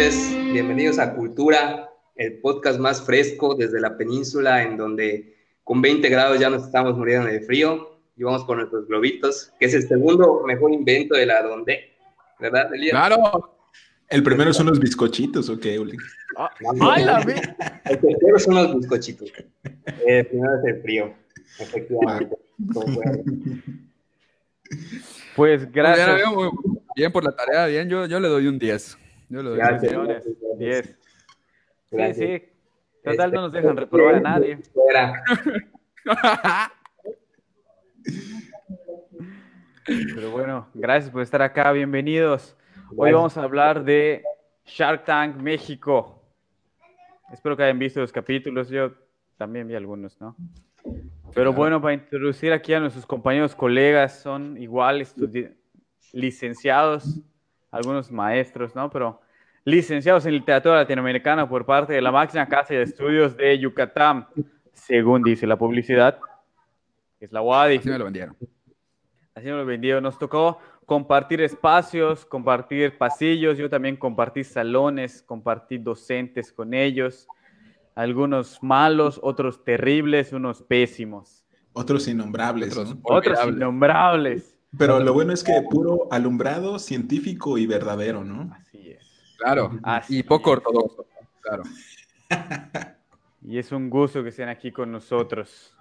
noches, bienvenidos a Cultura, el podcast más fresco desde la península, en donde con 20 grados ya nos estamos muriendo de frío y vamos con nuestros globitos, que es el segundo mejor invento de la donde, ¿verdad, Elías? Claro. El primero son los bizcochitos, ¿o qué, Uli? Ah, la el tercero son los bizcochitos. El primero es el frío, efectivamente. Pues gracias. Bien por la tarea, bien, yo, yo le doy un 10. Yo doy Gracias. 10. Sí, sí. Total, no nos dejan reprobar a nadie. Fuera. Pero bueno, gracias por estar acá, bienvenidos. Hoy vamos a hablar de Shark Tank México. Espero que hayan visto los capítulos, yo también vi algunos, ¿no? Pero bueno, para introducir aquí a nuestros compañeros colegas, son igual licenciados, algunos maestros, ¿no? Pero licenciados en literatura latinoamericana por parte de la máxima casa de estudios de Yucatán, según dice la publicidad, es la UADI. Así me lo vendieron. Así nos lo vendió. Nos tocó compartir espacios, compartir pasillos. Yo también compartí salones, compartí docentes con ellos. Algunos malos, otros terribles, unos pésimos. Otros innombrables. Otros ¿no? innombrables. innombrables. Pero lo bueno es que puro alumbrado científico y verdadero, ¿no? Así es. Claro, Así y poco ortodoxo, claro. Y es un gusto que estén aquí con nosotros.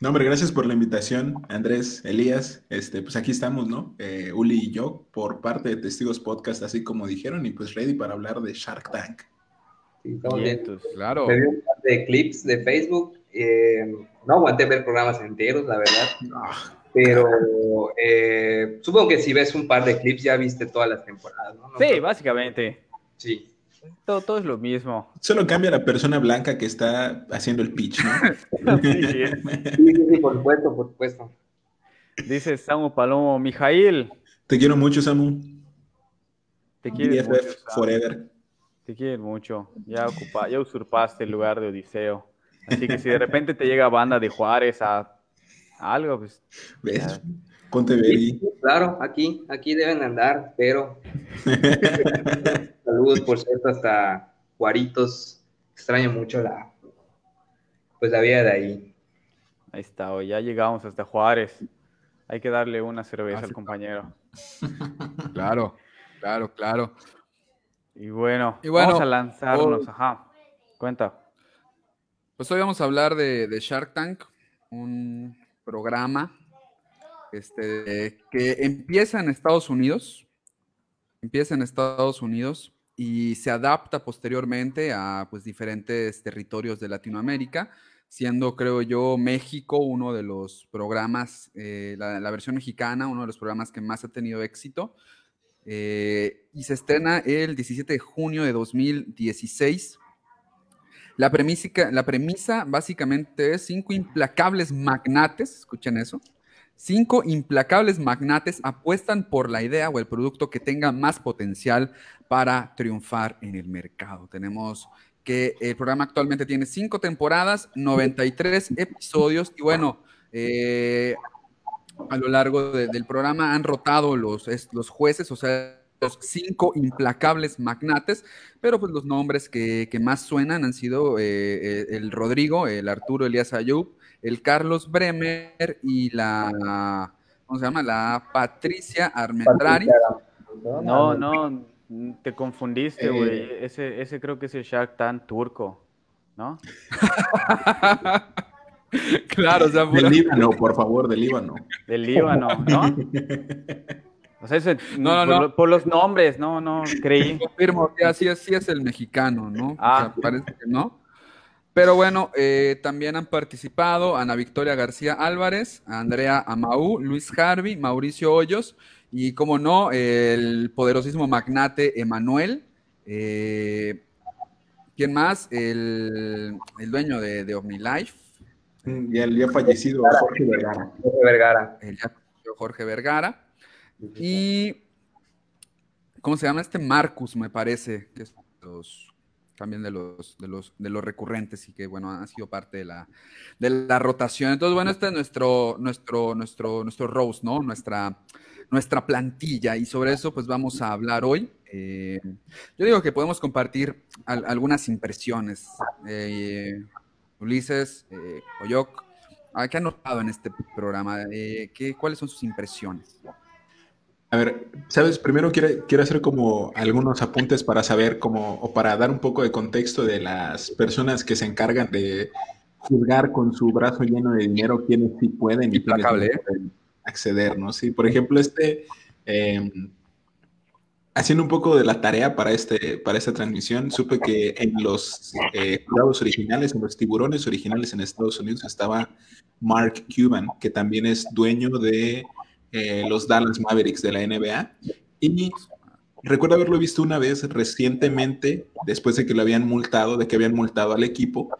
No, hombre, gracias por la invitación, Andrés, Elías. Este, pues aquí estamos, ¿no? Eh, Uli y yo, por parte de Testigos Podcast, así como dijeron, y pues ready para hablar de Shark Tank. Sí, estamos bien. Claro. Me vi un par de clips de Facebook. eh, no aguanté ver programas enteros, la verdad. Ah, Pero eh, supongo que si ves un par de clips ya viste todas las temporadas, ¿no? No Sí, creo- básicamente. Sí. Todo, todo es lo mismo. solo cambia la persona blanca que está haciendo el pitch, ¿no? Sí, sí, sí, por supuesto, por supuesto. Dice Samu Palomo, Mijail, Te quiero mucho, Samu. te quiero mucho. Samu. Forever. Te quieren mucho. Ya, ocupa, ya usurpaste el lugar de Odiseo. Así que si de repente te llega banda de Juárez a, a algo, pues ¿Ves? Ponte Berry. sí, claro, aquí, aquí deben andar, pero saludos, por cierto, hasta Juaritos. Extraño mucho la, pues la vida de ahí. ahí está. hoy ya llegamos hasta Juárez. Hay que darle una cerveza Ah, al sí. compañero. Claro, claro, claro. Y bueno, Y bueno, vamos a lanzarnos. hoy- Ajá. Cuenta. Pues hoy vamos a hablar de, de Shark Tank, un programa este, que empieza en Estados Unidos, empieza en Estados Unidos y se adapta posteriormente a pues, diferentes territorios de Latinoamérica, siendo, creo yo, México uno de los programas, eh, la, versión mexicana, uno de los programas que más ha tenido éxito. Eh, y se estrena el 17 de junio de 2016. La premisa, la premisa básicamente es cinco implacables magnates, escuchen eso, cinco implacables magnates apuestan por la idea o el producto que tenga más potencial para triunfar en el mercado. Tenemos que el programa actualmente tiene cinco temporadas, 93 episodios y bueno, eh, a lo largo de- del programa han rotado los, los jueces, o sea, los cinco implacables magnates, pero pues los nombres que, que más suenan han sido eh, eh, el Rodrigo, el Arturo Elías Ayub, el Carlos Bremer y la, ¿cómo se llama? La Patricia Armendrari. No, no, te confundiste, Eh. güey. Ese, ese creo que es el Shark Tank turco, ¿no? claro, o sea, Del Líbano, por favor, del Líbano. Del Líbano, ¿no? O sea, ese- No, no, por, no. lo- por los nombres, no, no, creí. confirmo, que así es, sí es el mexicano, ¿no? O Ah. sea, parece que no. Pero bueno, eh, también han participado Ana Victoria García Álvarez, Andrea Amaú, Luis Harvey, Mauricio Hoyos y, como no, el poderosísimo magnate Emanuel. eh, ¿Quién más? El, el dueño de, de OmniLife, Y el ya fallecido Jorge Vergara. Jorge Vergara. el ya conocido Jorge Vergara. Y. ¿Cómo se llama este? Marcus, me parece, que es los, también de los, de, los, de los recurrentes y que, bueno, han sido parte de la, de la rotación. Entonces, bueno, este es nuestro, nuestro, nuestro, nuestro Rose, ¿no? Nuestra, nuestra plantilla y sobre eso, pues vamos a hablar hoy. Eh, yo digo que podemos compartir algunas impresiones. Eh, Ulises, eh, Oyok, ¿qué han notado en este programa? ¿qué, ¿Cuáles son sus impresiones? A ver, sabes, primero quiero, quiero hacer como algunos apuntes para saber cómo, o para dar un poco de contexto de las personas que se encargan de juzgar con su brazo lleno de dinero quiénes sí pueden y quiénes pueden acceder, ¿no? Sí, por ejemplo, este, em, haciendo un poco de la tarea para, este, para esta transmisión, supe que en los eh, originales, en los tiburones originales en Estados Unidos estaba Mark Cuban, que también es dueño de eh, los Dallas Mavericks de la NBA. Y recuerdo haberlo visto una vez recientemente, después de que lo habían multado, de que habían multado al equipo.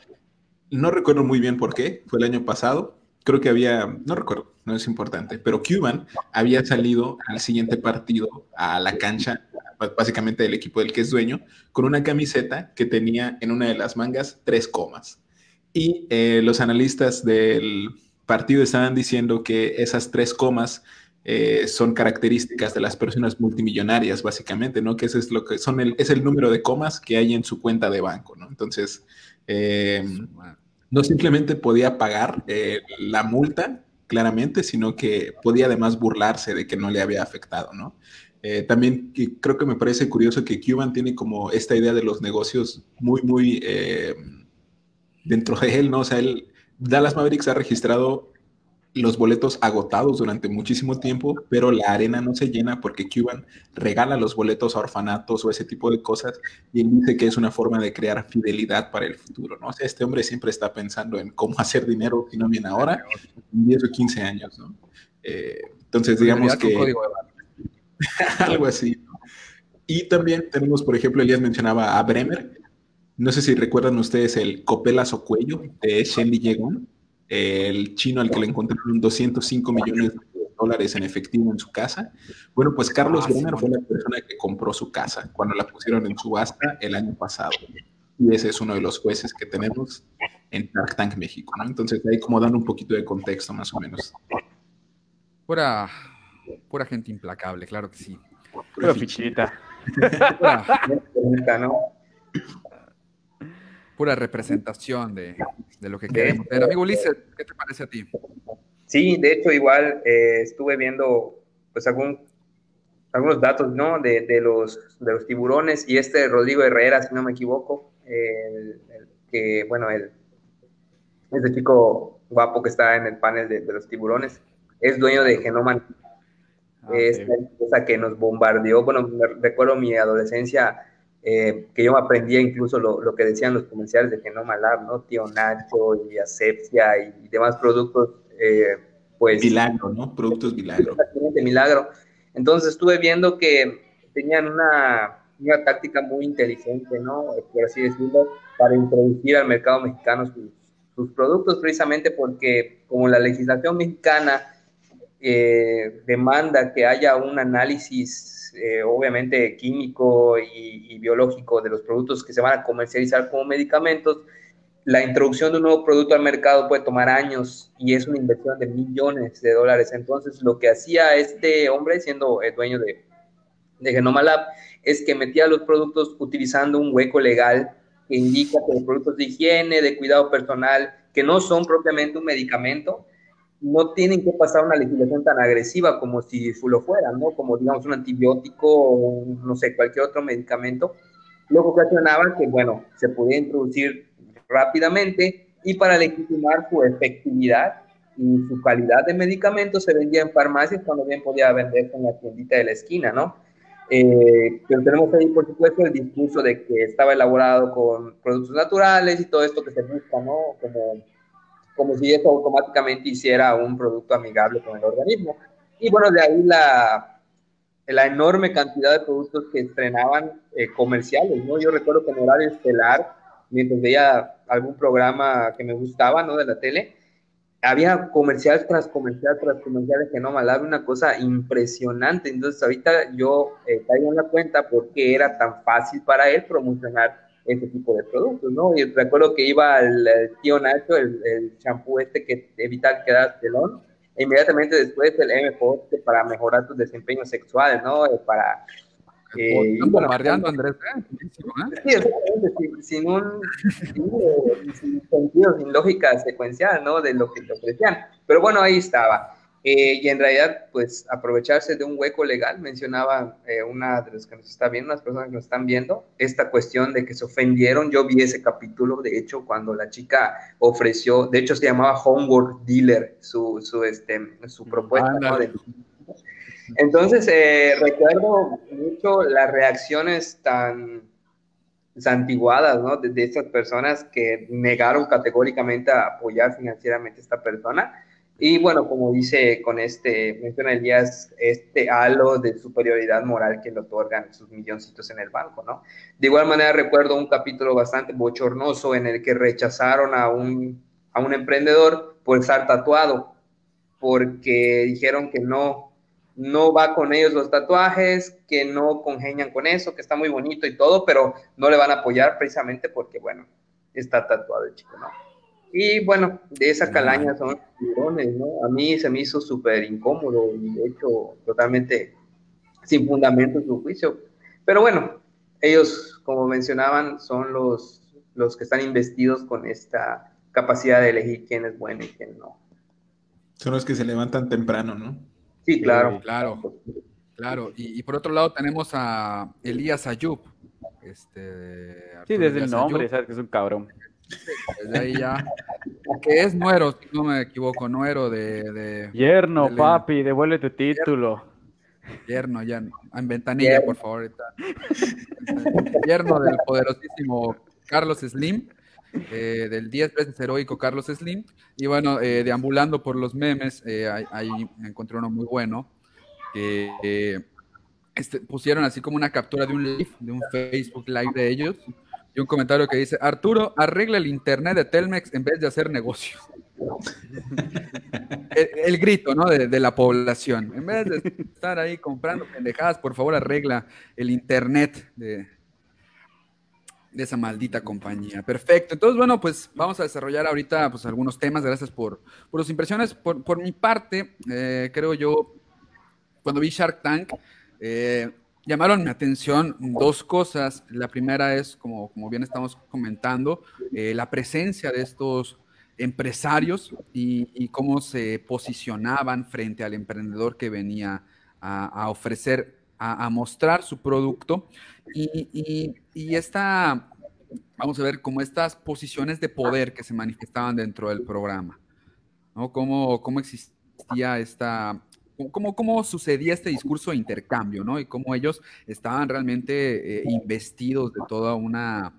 No recuerdo muy bien por qué, fue el año pasado. Creo que había, no recuerdo, no es importante, pero Cuban había salido al siguiente partido a la cancha, básicamente del equipo del que es dueño, con una camiseta que tenía en una de las mangas tres comas. Y eh, los analistas del, partido estaban diciendo que esas tres comas eh, son características de las personas multimillonarias, básicamente, ¿no? Que ese es lo que son el, es el número de comas que hay en su cuenta de banco, ¿no? Entonces, eh, no simplemente podía pagar eh, la multa, claramente, sino que podía además burlarse de que no le había afectado, ¿no? también creo que me parece curioso que Cuban tiene como esta idea de los negocios muy, muy dentro de él, ¿no? O sea, él Dallas Mavericks ha registrado los boletos agotados durante muchísimo tiempo, pero la arena no se llena porque Cuban regala los boletos a orfanatos o ese tipo de cosas y él dice que es una forma de crear fidelidad para el futuro, ¿no? O sea, este hombre siempre está pensando en cómo hacer dinero si no bien ahora, en 10 o 15 años, ¿no? Eh, entonces, digamos que... algo así. Y también tenemos, por ejemplo, Elías mencionaba a Bremer, no sé si recuerdan ustedes el copelazo cuello de Shen Yegon, el chino al que le encontraron 205 millones de dólares en efectivo en su casa. Bueno, pues Carlos ah, Brenner fue la persona que compró su casa cuando la pusieron en subasta el año pasado. Y ese es uno de los jueces que tenemos en Shark Tank México, ¿no? Entonces ahí como dando un poquito de contexto más o menos. Pura, pura gente implacable, claro que sí. Pura fichita. ¿no? Pura representación de, lo que queremos ver. Amigo Ulises, ¿qué te parece a ti? Sí, de hecho, igual eh, estuve viendo pues algún, algunos datos ¿no? de, de, los, de los tiburones y este Rodrigo Herrera, si no me equivoco, el, que, bueno, el, este chico guapo que está en el panel de, los tiburones, es dueño de Genoma. Ah, es la empresa que nos bombardeó. Bueno, recuerdo mi adolescencia eh, que yo aprendía incluso lo, lo, que decían los comerciales de Genoma Lab, ¿no? Tío Nacho y Asepsia y demás productos, eh, pues... Milagro, ¿no? Productos milagro. Exactamente, milagro. Entonces estuve viendo que tenían una, una táctica muy inteligente, ¿no? Por así decirlo, para introducir al mercado mexicano sus, sus productos, precisamente porque como la legislación mexicana eh, demanda que haya un análisis eh, obviamente químico y, biológico de los productos que se van a comercializar como medicamentos, la introducción de un nuevo producto al mercado puede tomar años y es una inversión de millones de dólares. Entonces, lo que hacía este hombre, siendo el dueño de, de Genoma Lab, es que metía los productos utilizando un hueco legal que indica que los productos de higiene, de cuidado personal, que no son propiamente un medicamento, no tienen que pasar una legislación tan agresiva como si lo fueran, ¿no? Como digamos un antibiótico o no sé, cualquier otro medicamento, lo que ocasionaba que, bueno, se podía introducir rápidamente y para legitimar su efectividad y su calidad de medicamento se vendía en farmacias cuando bien podía venderse en la tiendita de la esquina, ¿no? Eh, pero tenemos ahí, por supuesto, el discurso de que estaba elaborado con productos naturales y todo esto que se busca, ¿no? Como como si eso automáticamente hiciera un producto amigable con el organismo. Y bueno, de ahí la, la enorme cantidad de productos que estrenaban eh, comerciales, ¿no? Yo recuerdo que en horario estelar, mientras veía algún programa que me gustaba, ¿no? De la tele, había comerciales tras comerciales tras comerciales que no malaba una cosa impresionante. Entonces ahorita yo eh, caigo en la cuenta por qué era tan fácil para él promocionar ese tipo de productos, ¿no? Y recuerdo que iba el, tío Nacho, el champú este que evita quedar pelón, e inmediatamente después el M para mejorar tu desempeño sexual, ¿no? Eh, para, Eh, Están bombardeando, Andrés. ¿eh? ¿eh? Sí, sin, un sin, sentido, sin lógica secuencial, ¿no? De lo que te ofrecían. Pero bueno, ahí estaba. Eh, y en realidad, pues aprovecharse de un hueco legal, mencionaba eh, una de las que nos está viendo, las personas que nos están viendo, esta cuestión de que se ofendieron. Yo vi ese capítulo, de hecho, cuando la chica ofreció, de hecho se llamaba Homework Dealer, su, su, este, su propuesta. Entonces, eh, recuerdo mucho las reacciones tan santiguadas, ¿no? De, de estas personas que negaron categóricamente a apoyar financieramente a esta persona y bueno, como dice con este, menciona Elías, este halo de superioridad moral que le otorgan sus milloncitos en el banco, ¿no? De igual manera recuerdo un capítulo bastante bochornoso en el que rechazaron a un, a un emprendedor por estar tatuado, porque dijeron que no, no va con ellos los tatuajes, que no congenian con eso, que está muy bonito y todo, pero no le van a apoyar precisamente porque, bueno, está tatuado el chico, ¿no? Y bueno, de esa calaña son tiburones, ¿no? A mí se me hizo súper incómodo y de hecho totalmente sin fundamento en su juicio. Pero bueno, ellos, como mencionaban, son los, los que están investidos con esta capacidad de elegir quién es bueno y quién no. Son los que se levantan temprano, ¿no? Sí, claro. claro, claro. Y, por otro lado tenemos a Elías Ayub. Este, sí, desde el nombre, sabes que es un cabrón. Desde ahí ya. Que es nuero, si no me equivoco, nuero de. de Yerno, papi, devuelve tu título. Yerno, ya. En ventanilla, por favor. Yerno del poderosísimo Carlos Slim. Eh, del 10 veces heroico Carlos Slim. Y bueno, eh, deambulando por los memes, eh, ahí, encontré uno muy bueno. Que este, pusieron así como una captura de un live, de un Facebook Live de ellos y un comentario que dice, Arturo, arregla el internet de Telmex en vez de hacer negocios. el, grito, ¿no? De, la población. En vez de estar ahí comprando pendejadas, por favor arregla el internet de, de esa maldita compañía. Perfecto. Entonces, bueno, pues vamos a desarrollar ahorita pues, algunos temas. Gracias por, por sus impresiones. Por, mi parte, eh, creo yo, cuando vi Shark Tank, eh, llamaron mi atención dos cosas. La primera es, como, bien estamos comentando, eh, la presencia de estos empresarios y, cómo se posicionaban frente al emprendedor que venía a, ofrecer, a, mostrar su producto. Y, esta, vamos a ver, como estas posiciones de poder que se manifestaban dentro del programa. Cómo, cómo existía esta cómo, cómo sucedía este discurso de intercambio, ¿no? Y cómo ellos estaban realmente eh, investidos de toda una,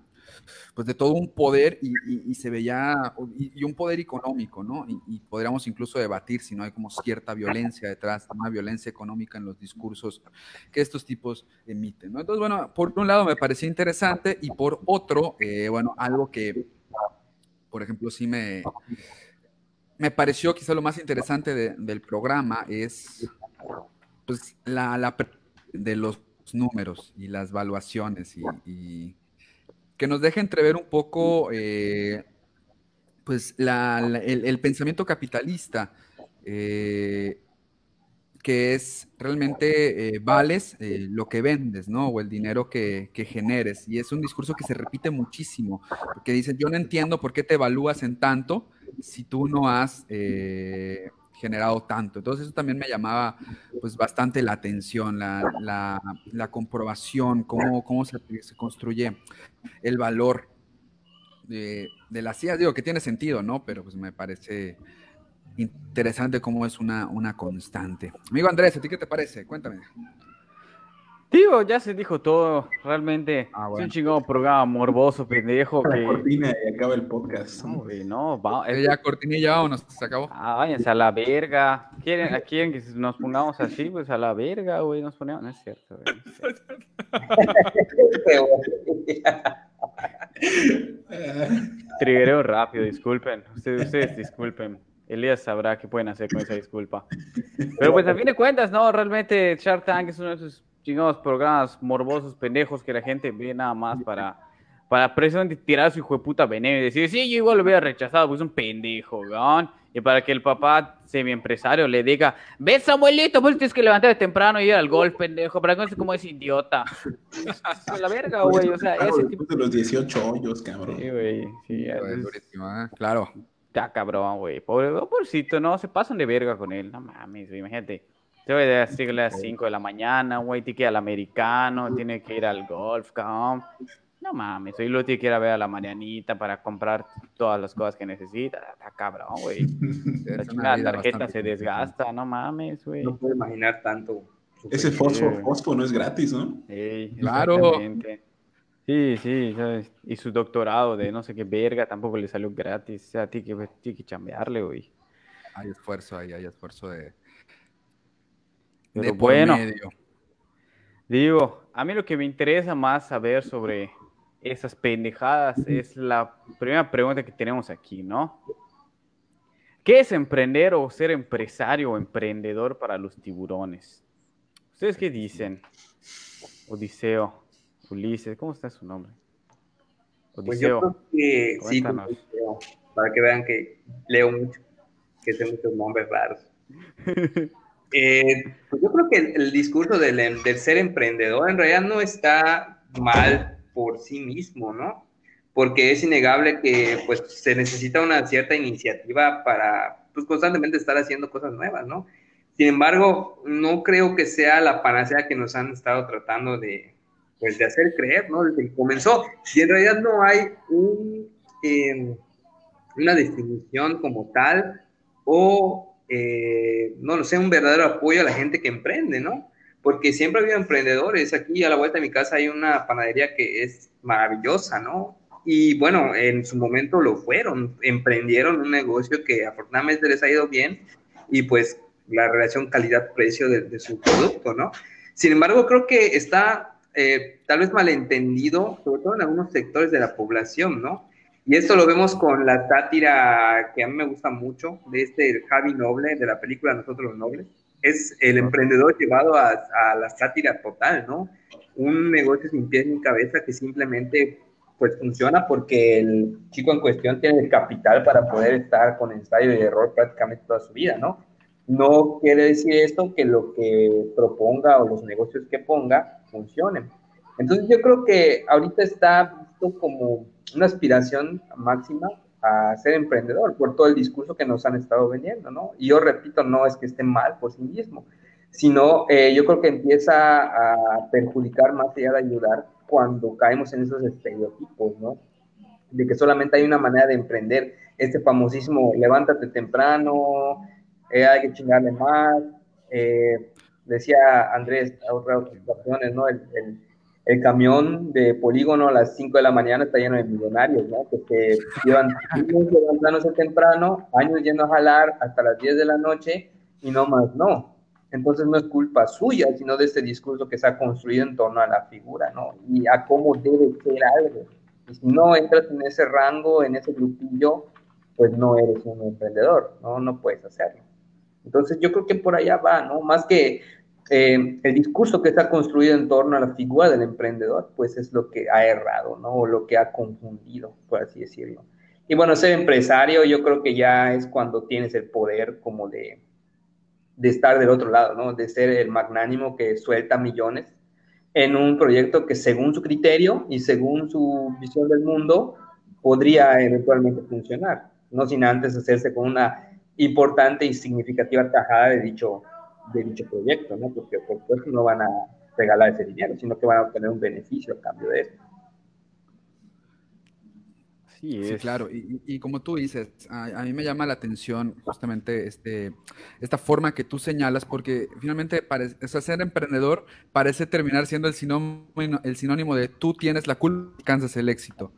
pues de todo un poder y, se veía, y, un poder económico, ¿no? Y, podríamos incluso debatir si no hay como cierta violencia detrás, una violencia económica en los discursos que estos tipos emiten, ¿no? Entonces, bueno, por un lado me parecía interesante y por otro, eh, bueno, algo que, por ejemplo, sí me me pareció quizá lo más interesante del programa es pues, la, de los números y las valuaciones y, que nos deje entrever un poco eh, pues el, pensamiento capitalista. Eh, que es realmente eh, vales lo que vendes, ¿no? O el dinero que, que, generes. Y es un discurso que se repite muchísimo, porque dicen, yo no entiendo por qué te evalúas en tanto si tú no has eh, generado tanto. Entonces eso también me llamaba pues bastante la atención, la, comprobación, cómo, cómo se, construye el valor de, de las CIA. Digo que tiene sentido, ¿no? Pero pues me parece interesante cómo es una, una constante. Amigo Andrés, ¿a ti qué te parece? Cuéntame. Tío, ya se dijo todo, realmente. Ah, es un chingón programa morboso, pendejo. La cortina y acaba el podcast. No, no, va, es... Ya cortinilla, vámonos, se acabó. Ah, váyanse a la verga. ¿Quieren, ¿Quieren que nos pongamos así? Pues a la verga, güey, nos ponemos. No es cierto, güey. Triguereo rápido, disculpen. Ustedes, ustedes disculpen. Elías sabrá qué pueden hacer con esa disculpa. Pero pues a fin de cuentas, no, realmente Shark Tank es uno de esos chingados programas morbosos, pendejos, que la gente ve nada más para, para precisamente tirar a su hijo de puta veneno y decir, sí, yo igual lo hubiera rechazado, pues es un pendejo, weón. Y para que el papá semi-empresario le diga, ves Samuelito, pues tienes que levantar temprano y ir al golf, pendejo, para que no se como ese idiota. Es la verga, güey, o sea, ese tipo... de los 18 hoyos, cabrón. Sí, güey, sí, Es es- ¿eh? Claro. Está cabrón, güey. Pobre, pobrecito, no, se pasan de verga con él. No mames, güey, imagínate. Se va a decirle a las 5 de la mañana, güey, tiene que ir al americano, tiene que ir al golf, cabrón. No mames, hoy lo tiene que ir a ver a la Marianita para comprar todas las cosas que necesita. Está cabrón, güey. La tarjeta se desgasta, no mames, güey. No puedo imaginar tanto. Ese fosfo, fosfo no es gratis, ¿no? Ey, Claro. exactamente. Sí, sí, ¿sabes? y su doctorado de no sé qué verga tampoco le salió gratis. O sea, tiene que, tiene que chambearle, güey. Hay esfuerzo ahí, hay esfuerzo de, Pero de bueno. medio. Digo, a mí lo que me interesa más saber sobre esas pendejadas es la primera pregunta que tenemos aquí, ¿no? ¿Qué es emprender o ser empresario o emprendedor para los tiburones? ¿Ustedes qué dicen? Odiseo, Ulises, ¿cómo está su nombre? Pues yo Odiseo, creo que sí, para que vean que leo mucho, que sé muchos nombres raros. Eh, pues yo creo que el, el discurso del, em- del ser emprendedor en realidad no está mal por sí mismo, ¿no? Porque es innegable que pues se necesita una cierta iniciativa para pues constantemente estar haciendo cosas nuevas, ¿no? Sin embargo, no creo que sea la panacea que nos han estado tratando de, pues, de hacer creer, ¿no? Desde que comenzó. Y en realidad no hay un, eh, una definición como tal o, eh, no lo sé, un verdadero apoyo a la gente que emprende, ¿no? Porque siempre ha habido emprendedores. Aquí a la vuelta de mi casa hay una panadería que es maravillosa, ¿no? Y bueno, en su momento lo fueron, emprendieron un negocio que afortunadamente les ha ido bien y pues la relación calidad-precio de, de su producto, ¿no? Sin embargo, creo que está eh, tal vez malentendido, sobre todo en algunos sectores de la población, ¿no? Y esto lo vemos con la sátira que a mí me gusta mucho, de este Javi Noble, de la película Nosotros los Nobles. Es el emprendedor llevado a, a la sátira total, ¿no? Un negocio sin pies ni cabeza que simplemente pues funciona porque el chico en cuestión tiene el capital para poder estar con ensayo y error prácticamente toda su vida, ¿no? No quiere decir esto que lo que proponga o los negocios que ponga funcionen. Entonces yo creo que ahorita está visto como una aspiración máxima a ser emprendedor por todo el discurso que nos han estado vendiendo, ¿no? Y yo repito, no es que esté mal por sí mismo, sino eh, yo creo que empieza a perjudicar más allá de ayudar cuando caemos en esos estereotipos, ¿no? De que solamente hay una manera de emprender, este famosísimo levántate temprano, eh, hay que chingarle más, eh, decía Andrés a otras ocasiones, ¿no? El, el, el, camión de polígono a las 5 de la mañana está lleno de millonarios, ¿no? Que se llevan años levantándose temprano, años yendo a jalar hasta las 10 de la noche y no más, no. Entonces no es culpa suya, sino de este discurso que se ha construido en torno a la figura, ¿no? Y a cómo debe ser algo. Y si no entras en ese rango, en ese grupillo, pues no eres un emprendedor, ¿no? No puedes hacerlo. Entonces yo creo que por allá va, ¿no? Más que eh, el discurso que está construido en torno a la figura del emprendedor, pues es lo que ha errado, ¿no? O lo que ha confundido, por así decirlo. Y bueno, ser empresario yo creo que ya es cuando tienes el poder como de, de estar del otro lado, ¿no? De ser el magnánimo que suelta millones en un proyecto que según su criterio y según su visión del mundo podría eventualmente funcionar, no sin antes hacerse con una importante y significativa tajada de dicho, de dicho proyecto, ¿no? Porque por supuesto no van a regalar ese dinero, sino que van a obtener un beneficio a cambio de eso. Sí, sí, claro. Y, y, como tú dices, a, a, mí me llama la atención justamente este, esta forma que tú señalas, porque finalmente parece, o sea, ser emprendedor parece terminar siendo el sinónimo, el sinónimo de tú tienes la culpa y alcanzas el éxito.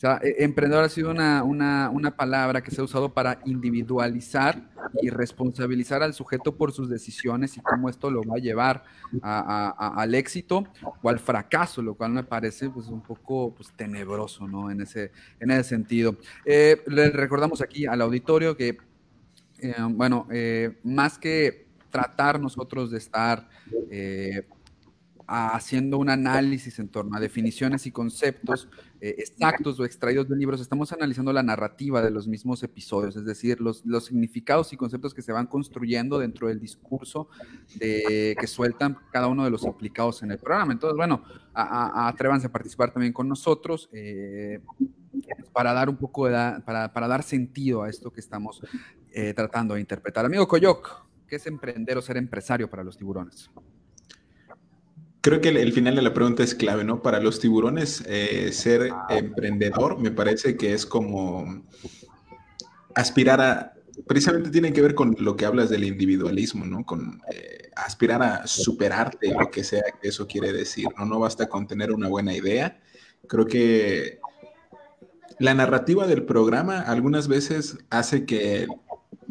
O sea, emprendedor ha sido una, una, una, palabra que se ha usado para individualizar y responsabilizar al sujeto por sus decisiones y cómo esto lo va a llevar al éxito o al fracaso, lo cual me parece pues, un poco pues, tenebroso ¿no? en, ese, en ese sentido. Eh, le recordamos aquí al auditorio que, eh, bueno, eh, más que tratar nosotros de estar haciendo un análisis en torno a definiciones y conceptos eh, exactos o extraídos de libros, estamos analizando la narrativa de los mismos episodios, es decir, los, significados y conceptos que se van construyendo dentro del discurso de, que sueltan cada uno de los implicados en el programa. Entonces, bueno, atrévanse a participar también con nosotros. Eh, para dar un poco de, para, para, dar sentido a esto que estamos eh, tratando de interpretar. Amigo Coyoc, ¿qué es emprender o ser empresario para los tiburones? Creo que el, final de la pregunta es clave, ¿no? Para los tiburones, eh, ser emprendedor me parece que es como aspirar a, precisamente tiene que ver con lo que hablas del individualismo, ¿no? Con eh, aspirar a superarte, lo que sea que eso quiere decir, ¿no? No basta con tener una buena idea. Creo que la narrativa del programa algunas veces hace que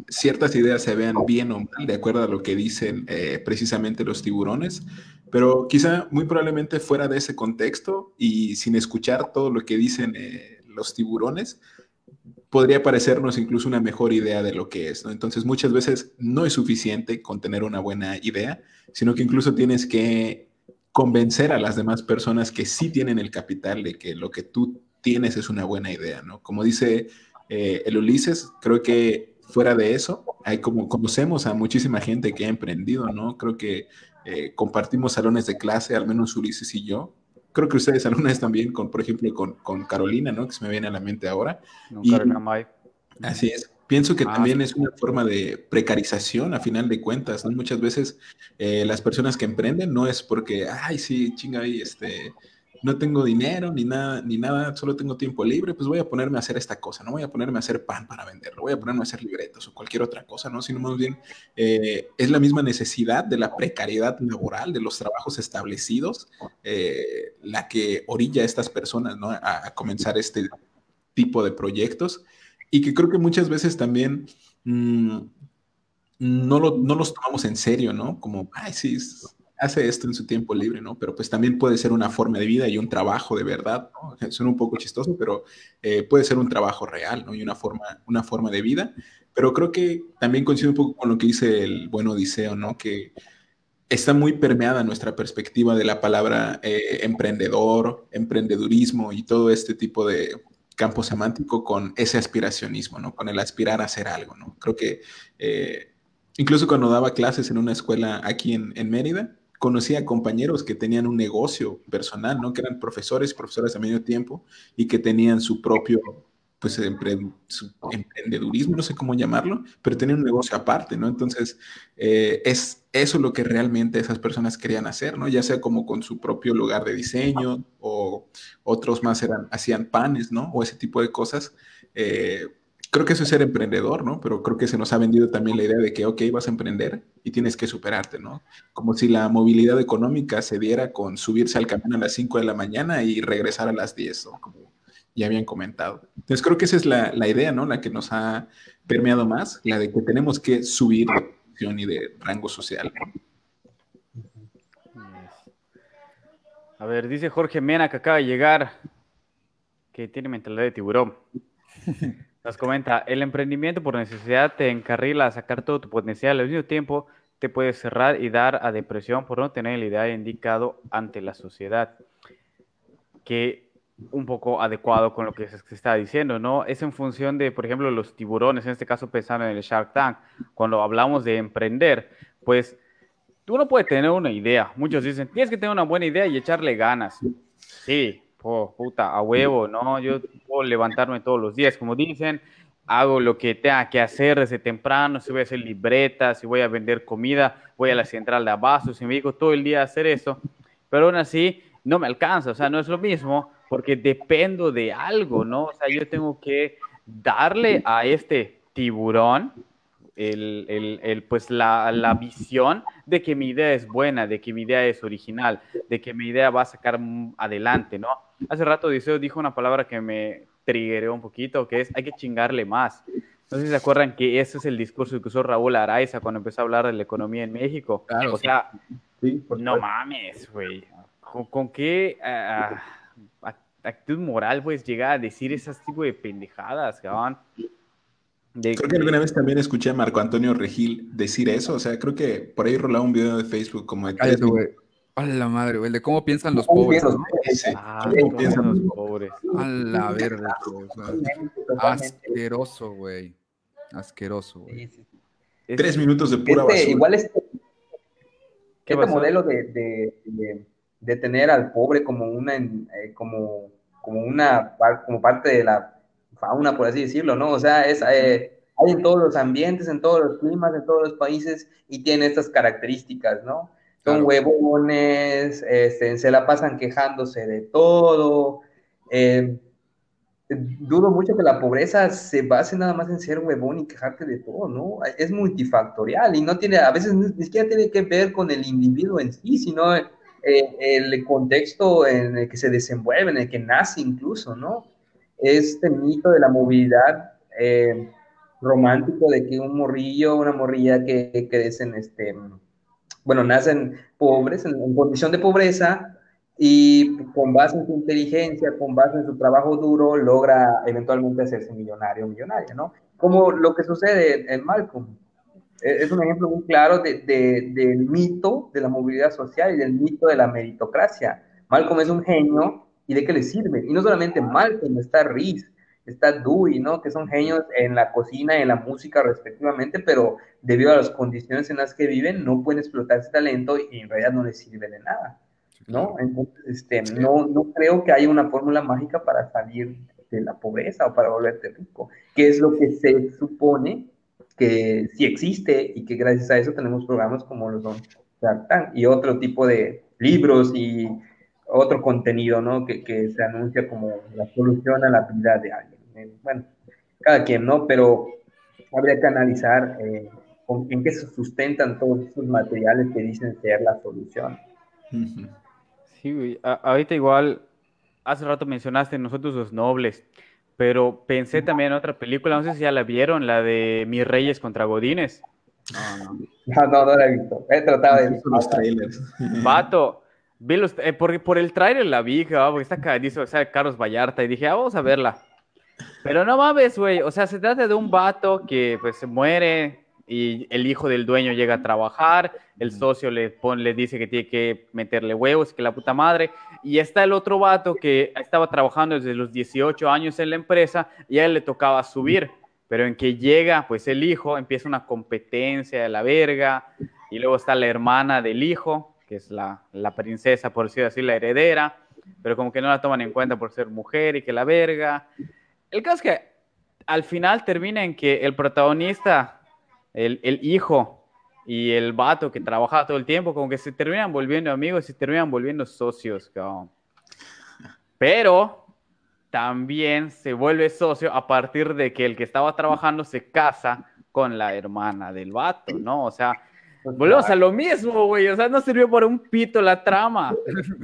ciertas ideas se vean bien o mal, de acuerdo a lo que dicen eh, precisamente los tiburones, pero quizá muy probablemente fuera de ese contexto y sin escuchar todo lo que dicen eh, los tiburones, podría parecernos incluso una mejor idea de lo que es. Entonces muchas veces no es suficiente con tener una buena idea, sino que incluso tienes que convencer a las demás personas que sí tienen el capital de que lo que tú tienes es una buena idea, ¿no? Como dice eh, el Ulises, creo que fuera de eso, hay como conocemos a muchísima gente que ha emprendido, ¿no? Creo que eh, compartimos salones de clase, al menos Ulises y yo. Creo que ustedes algunas también, con, por ejemplo, con, con Carolina, ¿no? Que se me viene a la mente ahora. y, así es. Pienso que ah, también es una forma de precarización a final de cuentas, ¿no? Muchas veces eh, las personas que emprenden no es porque, ay, sí, chinga ahí, este, no tengo dinero ni nada, ni nada, solo tengo tiempo libre, pues voy a ponerme a hacer esta cosa, no voy a ponerme a hacer pan para venderlo, voy a ponerme a hacer libretos o cualquier otra cosa, ¿no? Sino más bien eh, es la misma necesidad de la precariedad laboral, de los trabajos establecidos, eh, la que orilla a estas personas, ¿no? A, comenzar este tipo de proyectos y que creo que muchas veces también... Mm, no, lo, no los tomamos en serio, ¿no? Como, ay, sí, hace esto en su tiempo libre, ¿no? Pero pues también puede ser una forma de vida y un trabajo de verdad, ¿no? Suena un poco chistoso, pero eh, puede ser un trabajo real, ¿no? Y una forma, una forma de vida. Pero creo que también coincide un poco con lo que dice el buen Odiseo, ¿no? Que está muy permeada nuestra perspectiva de la palabra eh, emprendedor, emprendedurismo y todo este tipo de campo semántico con ese aspiracionismo, ¿no? Con el aspirar a hacer algo, ¿no? Creo que eh, incluso cuando daba clases en una escuela aquí en, en Mérida, conocía compañeros que tenían un negocio personal, ¿no? Que eran profesores, profesoras a medio tiempo y que tenían su propio, pues, emprendedurismo, no sé cómo llamarlo, pero tenían un negocio aparte, ¿no? Entonces, eh, es eso lo que realmente esas personas querían hacer, ¿no? Ya sea como con su propio lugar de diseño o otros más eran, hacían panes, ¿no? O ese tipo de cosas. Eh, creo que eso es ser emprendedor, ¿no? Pero creo que se nos ha vendido también la idea de que, ok, vas a emprender y tienes que superarte, ¿no? Como si la movilidad económica se diera con subirse al camión a las 5 de la mañana y regresar a las 10, ¿no? Como ya habían comentado. Entonces creo que esa es la, la idea, ¿no? La que nos ha permeado más, la de que tenemos que subir de posición y de rango social. A ver, dice Jorge Mena que acaba de llegar, que tiene mentalidad de tiburón. Nos comenta, el emprendimiento por necesidad te encarrila a sacar todo tu potencial, al mismo tiempo te puede cerrar y dar a depresión por no tener el ideal indicado ante la sociedad. Que un poco adecuado con lo que se está diciendo, ¿no? Es en función de, por ejemplo, los tiburones, en este caso pensando en el Shark Tank, cuando hablamos de emprender, pues tú no puedes tener una idea. Muchos dicen, tienes que tener una buena idea y echarle ganas. Sí, oh, puta, a huevo, ¿no? Yo puedo levantarme todos los días, como dicen, hago lo que tenga que hacer desde temprano, si voy a hacer libretas, si voy a vender comida, voy a la central de abasto, si me digo todo el día hacer eso, pero aún así no me alcanza, o sea, no es lo mismo porque dependo de algo, ¿no? O sea, yo tengo que darle a este tiburón el, el, pues la, la, visión de que mi idea es buena, de que mi idea es original, de que mi idea va a sacar adelante, ¿no? Hace rato Odiseo dijo una palabra que me triggeró un poquito, que es hay que chingarle más. No sé si se acuerdan que ese es el discurso que usó Raúl Araiza cuando empezó a hablar de la economía en México. o sea, no mames, güey. ¿Con, qué ah, ah, actitud moral puedes llegar a decir ese tipo de pendejadas, cabrón? Creo que alguna vez también escuché a Marco Antonio Regil decir eso. O sea, creo que por ahí rolaba un video de Facebook como de A la madre, güey, de cómo piensan los pobres. ¿no? Ah, cómo piensan los pobres. A la verga, güey. o sea, asqueroso, güey. Asqueroso, güey. Sí, sí. Tres minutos de pura Este, basura. igual este, ¿Qué este modelo de, de- de- de tener al pobre como una eh, como, como una como parte de la fauna, por así decirlo, ¿no? O sea, es eh, hay en todos los ambientes, en todos los climas, en todos los países y tiene estas características, ¿no? Son Claro. huevones, este, se la pasan quejándose de todo. eh, dudo mucho que la pobreza se base nada más en ser huevón y quejarte de todo, ¿no? Es multifactorial y no tiene, a veces ni, siquiera tiene que ver con el individuo en sí, sino eh, el contexto en el que se desenvuelve, en el que nace incluso, ¿no? Este mito de la movilidad eh, romántico de que un morrillo, una morrilla que, crecen, este, bueno, nacen pobres, en, en condición de pobreza, y con base en su inteligencia, con base en su trabajo duro, logra eventualmente hacerse millonario o millonaria, ¿no? Como lo que sucede en Malcolm. Eh, Es un ejemplo muy claro de, de, del mito de la movilidad social y del mito de la meritocracia. Malcolm es un genio y de qué le sirve. Y no solamente Malcolm, está Reese, está Dewey, ¿no? Que son genios en la cocina en la música respectivamente, pero debido a las condiciones en las que viven, no pueden explotar ese talento y en realidad no les sirve de nada. ¿no? Entonces, este, no, no creo que haya una fórmula mágica para salir de la pobreza o para volverte rico, que es lo que se supone que sí existe y que gracias a eso tenemos programas como los son Shark Tank y otro tipo de libros y otro contenido, ¿no? Que, que se anuncia como la solución a la vida de alguien. Eh, Bueno, cada quien, ¿no? Pero habría que analizar eh, en qué se sustentan todos esos materiales que dicen ser la solución. Sí, güey. A- ahorita igual, hace rato mencionaste Nosotros los Nobles, pero pensé también en otra película, no sé si ya la vieron, la de Mis Reyes contra Godines. No, no. No, no, la he visto. He tratado de los trailers. Vato, los, eh, por, por el tráiler la vi, cabrón, porque está cagadizo, o sea, Carlos Vallarta, y dije, ah, vamos a verla. Pero no mames, güey, o sea, se trata de un vato que pues se muere y el hijo del dueño llega a trabajar, el socio le, pone, le dice que tiene que meterle huevos, que la puta madre, y está el otro vato que estaba trabajando desde los 18 años en la empresa y a él le tocaba subir, pero en que llega pues el hijo, empieza una competencia de la verga, y luego está la hermana del hijo, que es la, la princesa, por así, la heredera, pero como que no la toman en cuenta por ser mujer y que la verga. El caso es que al final termina en que el protagonista, el, el hijo y el vato que trabajaba todo el tiempo, como que se terminan volviendo amigos y se terminan volviendo socios, cabrón. Pero también se vuelve socio a partir de que el que estaba trabajando se casa con la hermana del vato, ¿no? O sea, volvemos a lo mismo, güey. O sea, no sirvió por un pito la trama.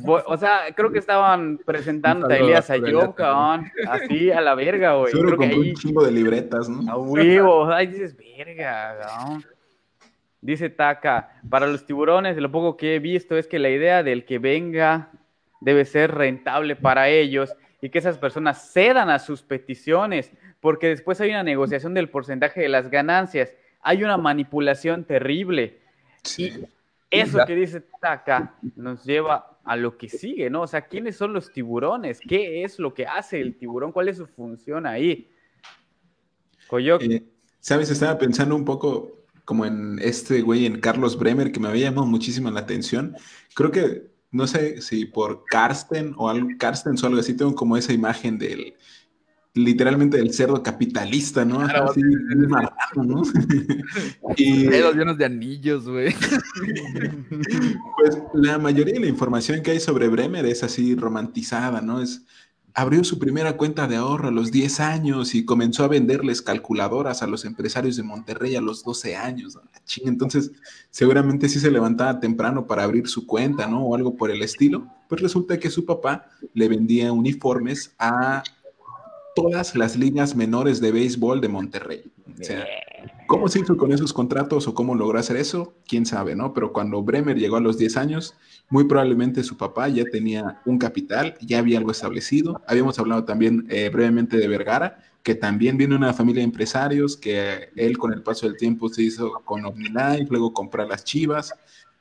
O sea, creo que estaban presentando a Elías Ayub, cabrón. Así a la verga, güey. Seguro Creo que ahí, un chingo de libretas, ¿no? a huevo. Ahí dices, verga, cabrón. Dice Taka, para los tiburones, de lo poco que he visto es que la idea del que venga debe ser rentable para ellos y que esas personas cedan a sus peticiones, porque después hay una negociación del porcentaje de las ganancias, hay una manipulación terrible. Sí. Eso que dice Taka nos lleva a lo que sigue, ¿no? O sea, ¿quiénes son los tiburones? ¿Qué es lo que hace el tiburón? ¿Cuál es su función ahí? Coyoc, Eh, ¿Sabes? Estaba pensando un poco como en este güey, en Carlos Bremer, que me había llamado muchísimo la atención. Creo que, no sé si por Karsten o algo, Karsten o algo así, tengo como esa imagen del, literalmente del cerdo capitalista, ¿no? Claro, así, sí, ¿no? y Dedos llenos de anillos, güey. pues la mayoría de la información que hay sobre Bremer es así romantizada, ¿no? Es, abrió su primera cuenta de ahorro a los 10 años y comenzó a venderles calculadoras a los empresarios de Monterrey a los 12 años. Entonces, seguramente sí se levantaba temprano para abrir su cuenta, ¿no? O algo por el estilo. Pues resulta que su papá le vendía uniformes a todas las líneas menores de béisbol de Monterrey. O sea, ¿Cómo se hizo con esos contratos o cómo logró hacer eso? Quién sabe, ¿no? Pero cuando Bremer llegó a los 10 años, muy probablemente su papá ya tenía un capital, ya había algo establecido. Habíamos hablado también eh, brevemente de Vergara, que también viene una familia de empresarios, que él con el paso del tiempo se hizo con OmniLife, luego comprar las chivas.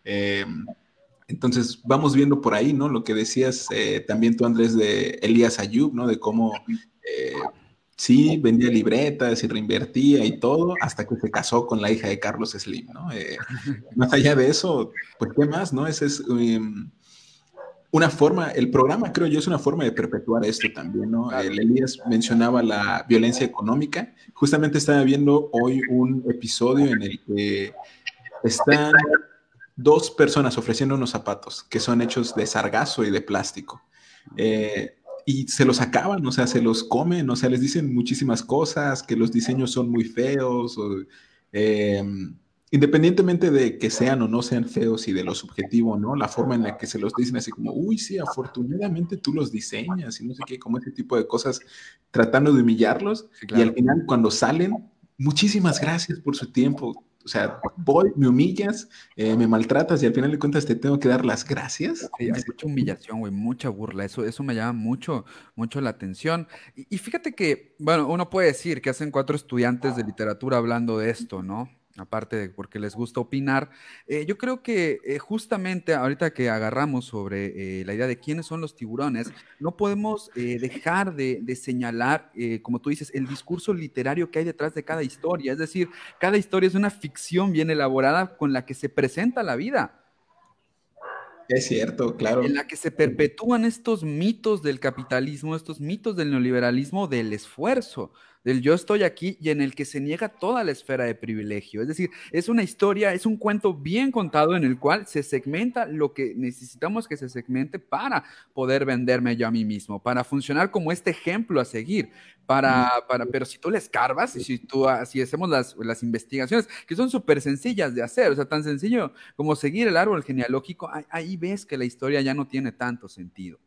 Eh, Entonces, vamos viendo por ahí, ¿no? Lo que decías eh, también tú, Andrés, de Elías Ayub, ¿no? De cómo eh, sí vendía libretas y reinvertía y todo, hasta que se casó con la hija de Carlos Slim, ¿no? Eh, más allá de eso, pues, ¿qué más, no? Ese es um, una forma, el programa creo yo es una forma de perpetuar esto también, ¿no? El Elías mencionaba la violencia económica. Justamente estaba viendo hoy un episodio en el que están dos personas ofreciendo unos zapatos que son hechos de sargazo y de plástico. Eh, y se los acaban, o sea, se los comen, o sea, les dicen muchísimas cosas, que los diseños son muy feos, em, independientemente de que sean o no sean feos y de lo subjetivo, ¿no? La forma en la que se los dicen así como, uy, sí, afortunadamente tú los diseñas y no sé qué, como ese tipo de cosas, tratando de humillarlos. Y al final, cuando salen, muchísimas gracias por su tiempo o sea, voy, me humillas, eh, me maltratas y al final de cuentas te tengo que dar las gracias. hay mucha humillación, güey, mucha burla. Eso, eso me llama mucho, mucho la atención. Y fíjate que, bueno, uno puede decir que hacen cuatro estudiantes de literatura hablando de esto, ¿no? Aparte de porque les gusta opinar, eh, yo creo que eh, justamente ahorita que agarramos sobre eh, la idea de quiénes son los tiburones, no podemos dejar de, de señalar, como tú dices, el discurso literario que hay detrás de cada historia. Es decir, cada historia es una ficción bien elaborada con la que se presenta la vida. Es cierto, claro. En la que se perpetúan estos mitos del capitalismo, estos mitos del neoliberalismo, del esfuerzo, del yo estoy aquí y en el que se niega toda la esfera de privilegio. Es decir, es una historia, es un cuento bien contado en el cual se segmenta lo que necesitamos que se segmente para poder venderme yo a mí mismo, para funcionar como este ejemplo a seguir. Para, para, pero si tú le escarbas y si tú si hacemos las, las investigaciones, que son súper sencillas de hacer, o sea, tan sencillo como seguir el árbol genealógico, ahí ves que la historia ya no tiene tanto sentido.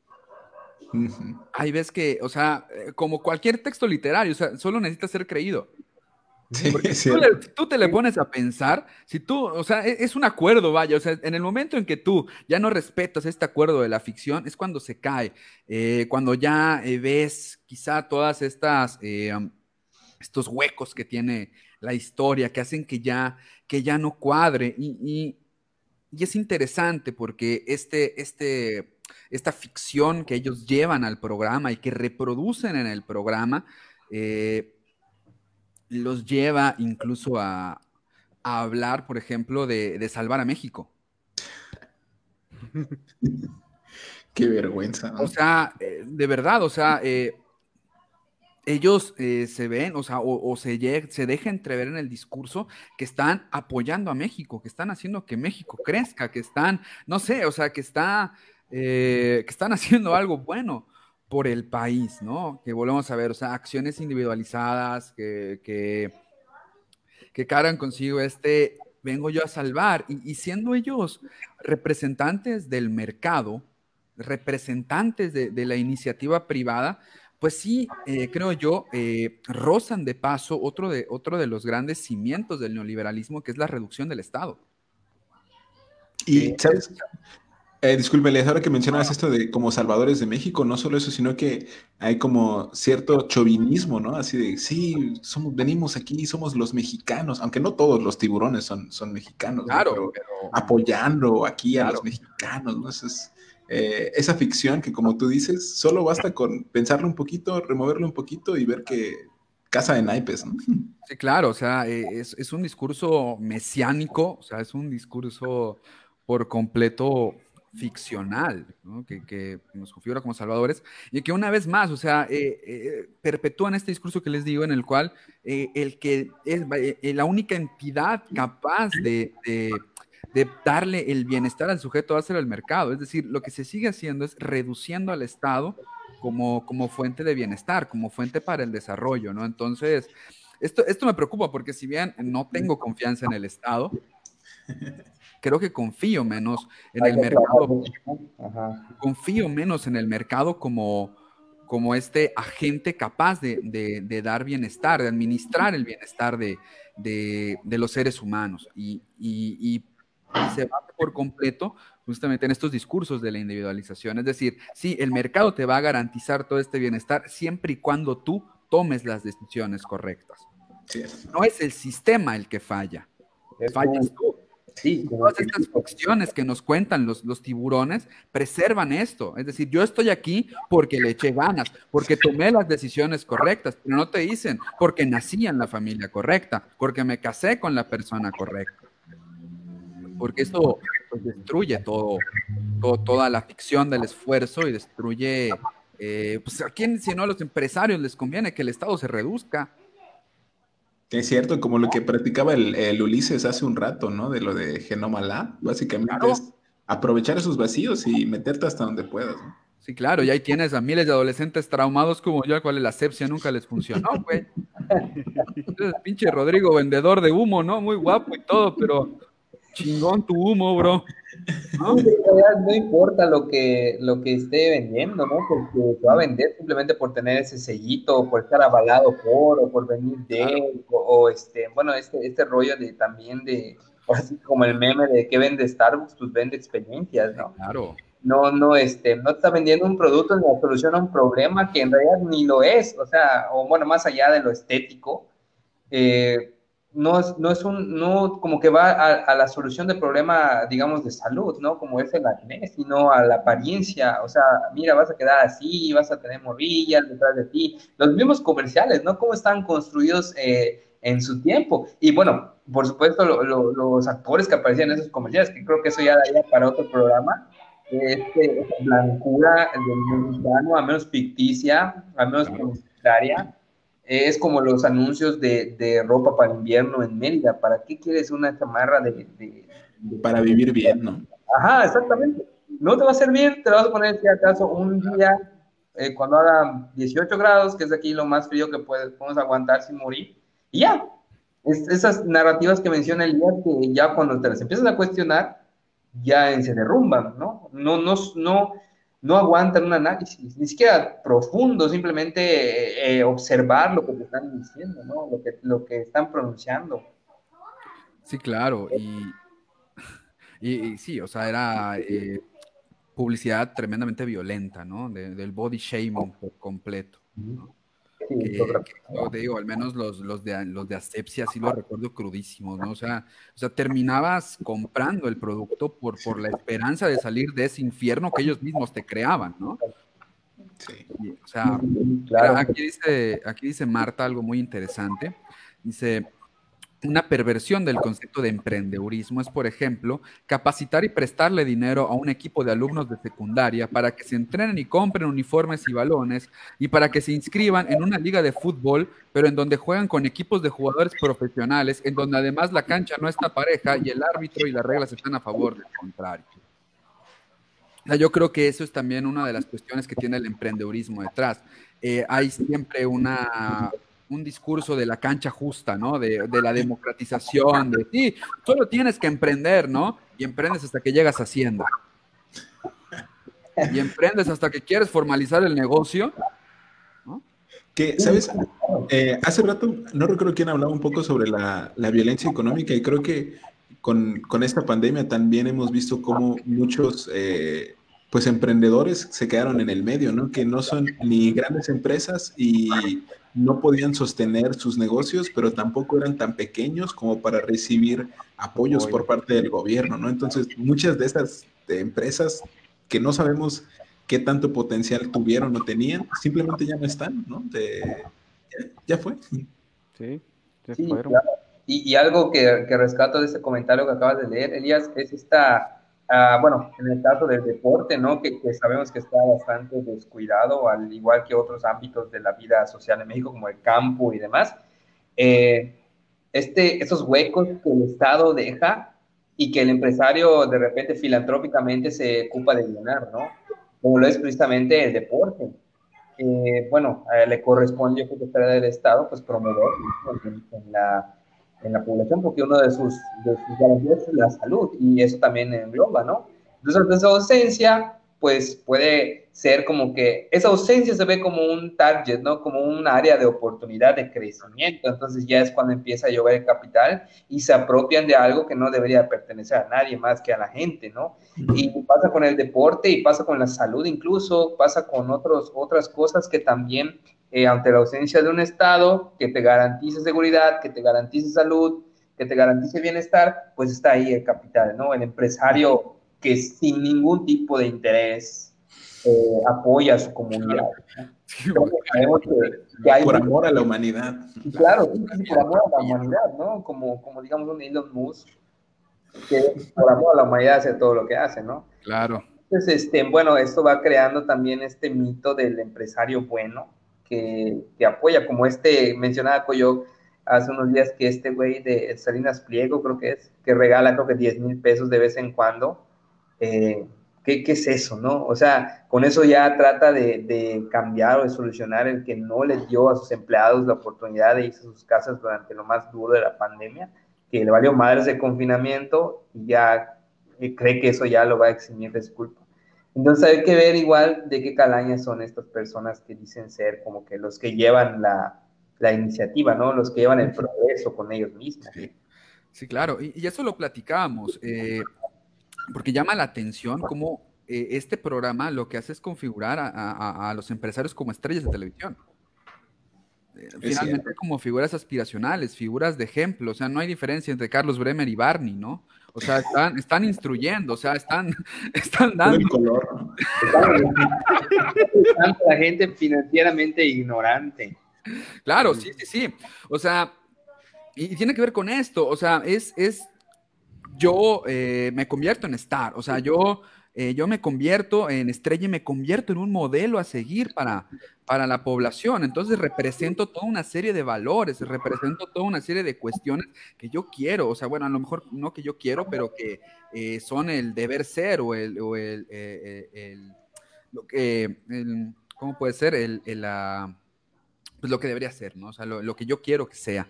Hay ves que, o sea, eh, como cualquier texto literario, o sea, solo necesita ser creído. Sí, tú, te le pones a pensar, si tú, o sea, e, es, un acuerdo, vaya, o sea, en el momento en que tú ya no respetas este acuerdo de la ficción, es cuando se cae, eh, cuando ya eh, ves quizá todas estas, estos huecos que tiene la historia, que hacen que ya, que ya no cuadre, y, y, y es interesante porque este, este esta ficción que ellos llevan al programa y que reproducen en el programa, eh, los lleva incluso a, hablar, por ejemplo, de, salvar a México. Qué vergüenza. O sea, eh, de verdad, o sea, eh, ellos se ven, o sea, o, se, se deja entrever en el discurso que están apoyando a México, que están haciendo que México crezca, que están, no sé, o sea, que está eh, que están haciendo algo bueno por el país, ¿no? Que volvemos a ver, o sea, acciones individualizadas que, que, que cargan consigo este, vengo yo a salvar, y, siendo ellos representantes del mercado, representantes de, la iniciativa privada, pues sí, eh, creo yo, eh, rozan de paso otro de, otro de los grandes cimientos del neoliberalismo, que es la reducción del Estado. Y, ¿sabes? Eh, disculpe, ahora que mencionabas esto de como salvadores de México, no solo eso, sino que hay como cierto chauvinismo, ¿no? Así de, sí, somos, venimos aquí, somos los mexicanos, aunque no todos los tiburones son, son mexicanos, claro, pero, apoyando aquí a los mexicanos, ¿no? es, eh, esa ficción que como tú dices, solo basta con pensarlo un poquito, removerlo un poquito y ver que casa de naipes, ¿no? Sí, claro, o sea, eh, es, es un discurso mesiánico, o sea, es un discurso por completo ficcional, que, nos configura como salvadores, y que una vez más, o sea, eh, eh, perpetúan este discurso que les digo, en el cual eh, el que es la única entidad capaz de, darle el bienestar al sujeto va a ser el mercado. Es decir, lo que se sigue haciendo es reduciendo al Estado como, como fuente de bienestar, como fuente para el desarrollo, ¿no? Entonces, esto, esto me preocupa porque si bien no tengo confianza en el Estado, creo que confío menos en el mercado. Confío menos en el mercado como, como este agente capaz de, dar bienestar, de administrar el bienestar de, los seres humanos. Y, se va por completo justamente en estos discursos de la individualización. Es decir, sí, el mercado te va a garantizar todo este bienestar siempre y cuando tú tomes las decisiones correctas. No es el sistema el que falla, fallas tú. Sí, todas estas funciones que nos cuentan los, los tiburones preservan esto. Es decir, yo estoy aquí porque le eché ganas, porque tomé las decisiones correctas, pero no te dicen porque nací en la familia correcta, porque me casé con la persona correcta. Porque esto pues, destruye todo, toda la ficción del esfuerzo y destruye, eh, pues a quién, si no a los empresarios les conviene que el Estado se reduzca. Es cierto, como lo que practicaba el, Ulises hace un rato, ¿no? De lo de Genoma Lab, básicamente es aprovechar esos vacíos y meterte hasta donde puedas, ¿no? Sí, claro, y ahí tienes a miles de adolescentes traumados como yo, a cuales la asepsia nunca les funcionó, güey. pinche Rodrigo, vendedor de humo, ¿no? Muy guapo y todo, pero chingón tu humo, bro. ¿No? no importa lo que, lo que esté vendiendo, ¿no? Porque te va a vender simplemente por tener ese sellito, por estar avalado por, o por venir de, o, este, bueno, este, este rollo de también de, así como el meme de que vende Starbucks, pues vende experiencias, ¿no? Claro. No, no, este, no está vendiendo un producto ni la solución a un problema que en realidad ni lo es, o sea, o bueno, más allá de lo estético, eh, no es, no es un, no como que va a, la solución del problema, digamos, de salud, ¿no? Como es el acné, sino a la apariencia, o sea, mira, vas a quedar así, vas a tener morrillas detrás de ti. Los mismos comerciales, ¿no? Cómo están construidos eh, en su tiempo. Y bueno, por supuesto, los actores que aparecían en esos comerciales, que creo que eso ya daría para otro programa, este, blancura del mexicano, a menos ficticia, a menos publicitaria, es como los anuncios de, ropa para invierno en Mérida. ¿Para qué quieres una chamarra de, Para vivir bien, ¿no? Ajá, exactamente. No te va a servir, te vas a poner, si acaso, un día eh, cuando haga 18 grados, que es aquí lo más frío que puedes, podemos aguantar sin morir. Y ya. esas narrativas que menciona el día, que ya cuando te las empiezas a cuestionar, ya se derrumban, ¿no? No, no, no no aguantan un análisis, ni siquiera profundo, simplemente eh, eh, observar lo que te están diciendo, ¿no? Lo que, lo que están pronunciando. Sí, claro, y, y, sí, o sea, era eh, publicidad tremendamente violenta, ¿no? del body shaming por completo. ¿no? Te digo, al menos los, los, de, los de asepsia sí lo recuerdo crudísimos, ¿no? O sea, o sea, terminabas comprando el producto por, por la esperanza de salir de ese infierno que ellos mismos te creaban, ¿no? Sí. o sea, aquí, dice, aquí dice Marta algo muy interesante. Dice, una perversión del concepto de emprendedurismo es, por ejemplo, capacitar y prestarle dinero a un equipo de alumnos de secundaria para que se entrenen y compren uniformes y balones y para que se inscriban en una liga de fútbol, pero en donde juegan con equipos de jugadores profesionales, en donde además la cancha no está pareja y el árbitro y las reglas están a favor del contrario. yo creo que eso es también una de las cuestiones que tiene el emprendedurismo detrás. Eh, hay siempre una, un discurso de la cancha justa, ¿no? De, la democratización, de sí, solo tienes que emprender, ¿no? Y emprendes hasta que llegas a Hacienda. Y emprendes hasta que quieres formalizar el negocio. ¿no? Que, ¿sabes? Eh, hace rato, no recuerdo quién hablaba un poco sobre la, violencia económica y creo que con, esta pandemia también hemos visto cómo muchos eh, pues emprendedores se quedaron en el medio, ¿no? Que no son ni grandes empresas y no podían sostener sus negocios, pero tampoco eran tan pequeños como para recibir apoyos por parte del gobierno, ¿no? Entonces, muchas de esas empresas que no sabemos qué tanto potencial tuvieron o tenían, simplemente ya no están, ¿no? ya, fue. Sí, se fueron. Y, y, algo que, que rescato de ese comentario que acabas de leer, Elías, es esta Ah, bueno, en el caso del deporte, ¿no? Que, sabemos que está bastante descuidado, al igual que otros ámbitos de la vida social en México, como el campo y demás. Eh, este, esos huecos que el Estado deja y que el empresario de repente filantrópicamente se ocupa de llenar, ¿no? Como lo es precisamente el deporte. Eh, bueno, le corresponde, yo creo que del Estado, pues promover en la en la población, porque uno de sus, de sus garantías es la salud y eso también engloba, ¿no? Entonces, esa ausencia, pues puede ser como que esa ausencia se ve como un target, ¿no? Como un área de oportunidad de crecimiento. Entonces ya es cuando empieza a llover el capital y se apropian de algo que no debería pertenecer a nadie más que a la gente, ¿no? Y pasa con el deporte y pasa con la salud incluso, pasa con otros, otras cosas que también eh, ante la ausencia de un Estado que te garantice seguridad, que te garantice salud, que te garantice bienestar, pues está ahí el capital, ¿no? El empresario que sin ningún tipo de interés eh, apoya a su comunidad. por amor a la humanidad. Claro, por amor a la humanidad, ¿no? Como, como digamos un Elon Musk, que por amor a la humanidad hace todo lo que hace, ¿no? Claro. Entonces, este, bueno, esto va creando también este mito del empresario bueno que, que apoya, como este, mencionaba Coyo hace unos días que este güey de Salinas Pliego, creo que es, que regala creo que 10 mil pesos de vez en cuando. Eh, ¿qué, ¿qué, es eso, no? O sea, con eso ya trata de, de, cambiar o de solucionar el que no le dio a sus empleados la oportunidad de irse a sus casas durante lo más duro de la pandemia, que le valió madres de confinamiento y ya cree que eso ya lo va a eximir de. Entonces hay que ver igual de qué calañas son estas personas que dicen ser como que los que llevan la, la iniciativa, ¿no? Los que llevan el progreso con ellos mismos. Sí, claro, y, y, eso lo platicábamos, eh, porque llama la atención cómo eh, este programa lo que hace es configurar a, a, a los empresarios como estrellas de televisión. Eh, finalmente como figuras aspiracionales, figuras de ejemplo, o sea, no hay diferencia entre Carlos Bremer y Barney, ¿no? O sea, están, están instruyendo, o sea, están, están dando. color. la gente financieramente ignorante. Claro, sí, sí, sí. O sea, y, tiene que ver con esto. O sea, es, es yo eh, me convierto en star. O sea, yo, eh, yo me convierto en estrella y me convierto en un modelo a seguir para, para la población. Entonces represento toda una serie de valores, represento toda una serie de cuestiones que yo quiero. O sea, bueno, a lo mejor no que yo quiero, pero que eh, son el deber ser o el, o el, eh, lo que, ¿cómo puede ser? El, el la pues lo que debería ser, ¿no? O sea, lo, lo que yo quiero que sea.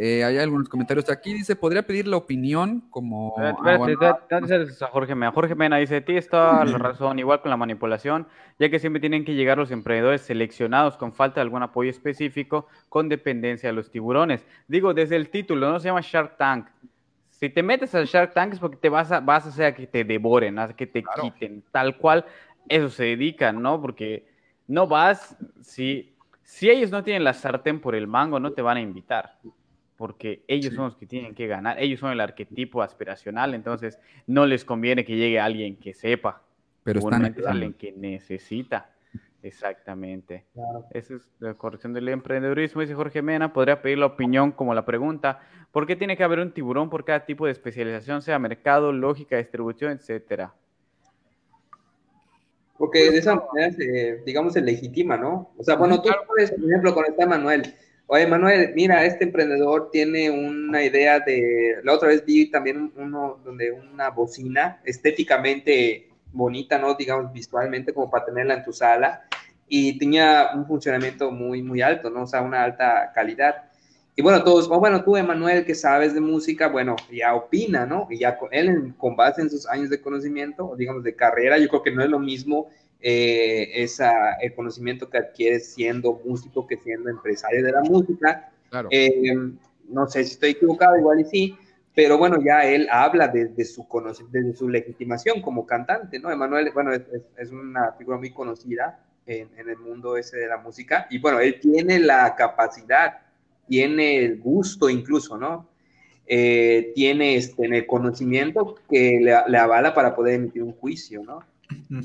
Eh, hay algunos comentarios aquí, dice, ¿podría pedir la opinión como... Espérate, espérate, a Jorge Mena. Jorge Mena dice, tienes toda la razón, igual con la manipulación, ya que siempre tienen que llegar los emprendedores seleccionados con falta de algún apoyo específico, con dependencia de los tiburones. Digo, desde el título, no se llama Shark Tank. Si te metes al Shark Tank es porque te vas a, vas a hacer a que te devoren, a que te claro. quiten, tal cual, eso se dedican, ¿no? Porque no vas, si si ellos no tienen la sartén por el mango, no te van a invitar, porque ellos son los que tienen que ganar, ellos son el arquetipo aspiracional, entonces no les conviene que llegue alguien que sepa, pero están es alguien que necesita. Exactamente. Claro. Esa es la corrección del emprendedurismo, dice Jorge Mena. Podría pedir la opinión como la pregunta, ¿por qué tiene que haber un tiburón por cada tipo de especialización, sea mercado, lógica, distribución, etcétera? Porque de esa manera, se, digamos, se legitima, ¿no? O sea, bueno, tú puedes, por ejemplo, con esta Manuel. Oye, Manuel, mira, este emprendedor tiene una idea de. La otra vez vi también uno donde una bocina estéticamente bonita, ¿no? Digamos, visualmente, como para tenerla en tu sala. Y tenía un funcionamiento muy, muy alto, ¿no? O sea, una alta calidad. Y bueno, todos, oh, bueno, tú, Emanuel, que sabes de música, bueno, ya opina, ¿no? Y ya con él, con base en sus años de conocimiento, digamos, de carrera, yo creo que no es lo mismo eh, esa, el conocimiento que adquieres siendo músico que siendo empresario de la música. Claro. Eh, no sé si estoy equivocado, igual y sí, pero bueno, ya él habla desde de su, de su legitimación como cantante, ¿no? Emanuel, bueno, es, es una figura muy conocida en, en el mundo ese de la música, y bueno, él tiene la capacidad tiene el gusto incluso, ¿no? Eh, tiene este, el conocimiento que le, le, avala para poder emitir un juicio, ¿no?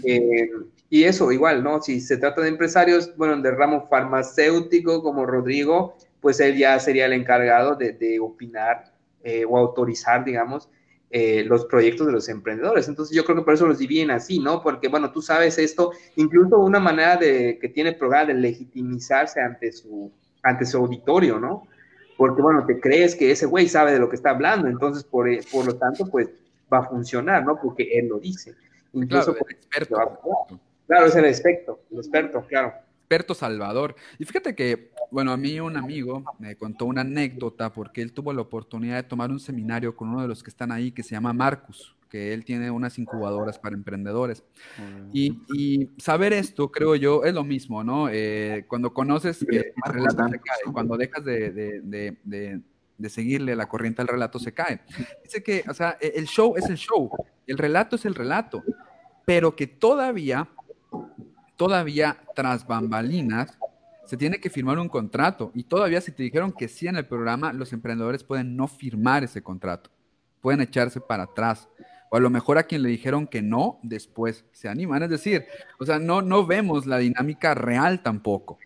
Eh, y eso, igual, ¿no? Si se trata de empresarios, bueno, del ramo farmacéutico como Rodrigo, pues él ya sería el encargado de, de opinar eh, o autorizar, digamos, eh, los proyectos de los emprendedores. Entonces yo creo que por eso los dividen así, ¿no? Porque, bueno, tú sabes esto, incluso una manera de que tiene el programa de legitimizarse ante su, ante su auditorio, ¿no? Porque, bueno, te crees que ese güey sabe de lo que está hablando, entonces, por, eh, por lo tanto, pues va a funcionar, ¿no? Porque él lo dice. Incluso claro, el experto. Va, claro, es el experto, el experto, claro. Experto Salvador. Y fíjate que, bueno, a mí un amigo me contó una anécdota porque él tuvo la oportunidad de tomar un seminario con uno de los que están ahí que se llama Marcus que él tiene unas incubadoras para emprendedores. Y, y, saber esto, creo yo, es lo mismo, ¿no? Eh, cuando conoces, eh, el relato se cae, cuando dejas de, de, de, de, seguirle la corriente al relato, se cae. Dice que, o sea, e, el show es el show, el relato es el relato, pero que todavía, todavía tras bambalinas, se tiene que firmar un contrato. Y todavía si te dijeron que sí en el programa, los emprendedores pueden no firmar ese contrato. Pueden echarse para atrás. O a lo mejor a quien le dijeron que no, después se animan. Es decir, o sea, no, no vemos la dinámica real tampoco.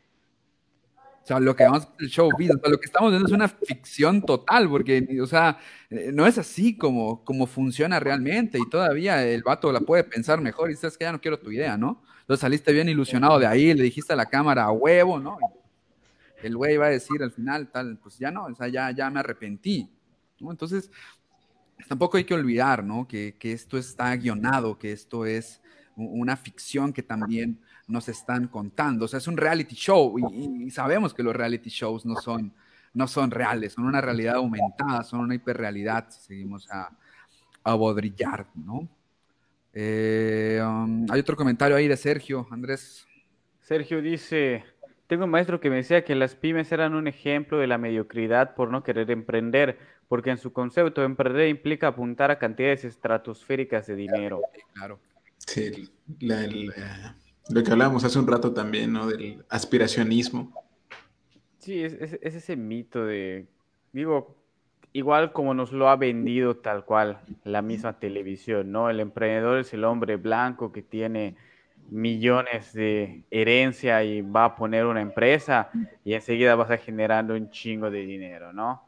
O sea, lo que vamos el show o sea, lo que estamos viendo es una ficción total, porque, o sea, eh, no es así como, como funciona realmente y todavía el vato la puede pensar mejor y dices que ya no quiero tu idea, ¿no? Entonces saliste bien ilusionado de ahí, le dijiste a la cámara a huevo, ¿no? El güey va a decir al final, tal, pues ya no, o sea, ya, ya me arrepentí, ¿no? Entonces, tampoco hay que olvidar, ¿no? Que, que esto está guionado, que esto es una ficción que también nos están contando. O sea, es un reality show y, sabemos que los reality shows no son, no son reales, son una realidad aumentada, son una hiperrealidad si seguimos a, a bodrillar, ¿no? Eh, um, hay otro comentario ahí de Sergio, Andrés. Sergio dice, tengo un maestro que me decía que las pymes eran un ejemplo de la mediocridad por no querer emprender, porque en su concepto emprender implica apuntar a cantidades estratosféricas de dinero. Claro. Sí, la, lo que hablábamos hace un rato también, ¿no? Del aspiracionismo. Sí, es, ese mito de, digo, igual como nos lo ha vendido tal cual la misma televisión, ¿no? El emprendedor es el hombre blanco que tiene millones de herencia y va a poner una empresa y enseguida vas a generando un chingo de dinero, ¿no?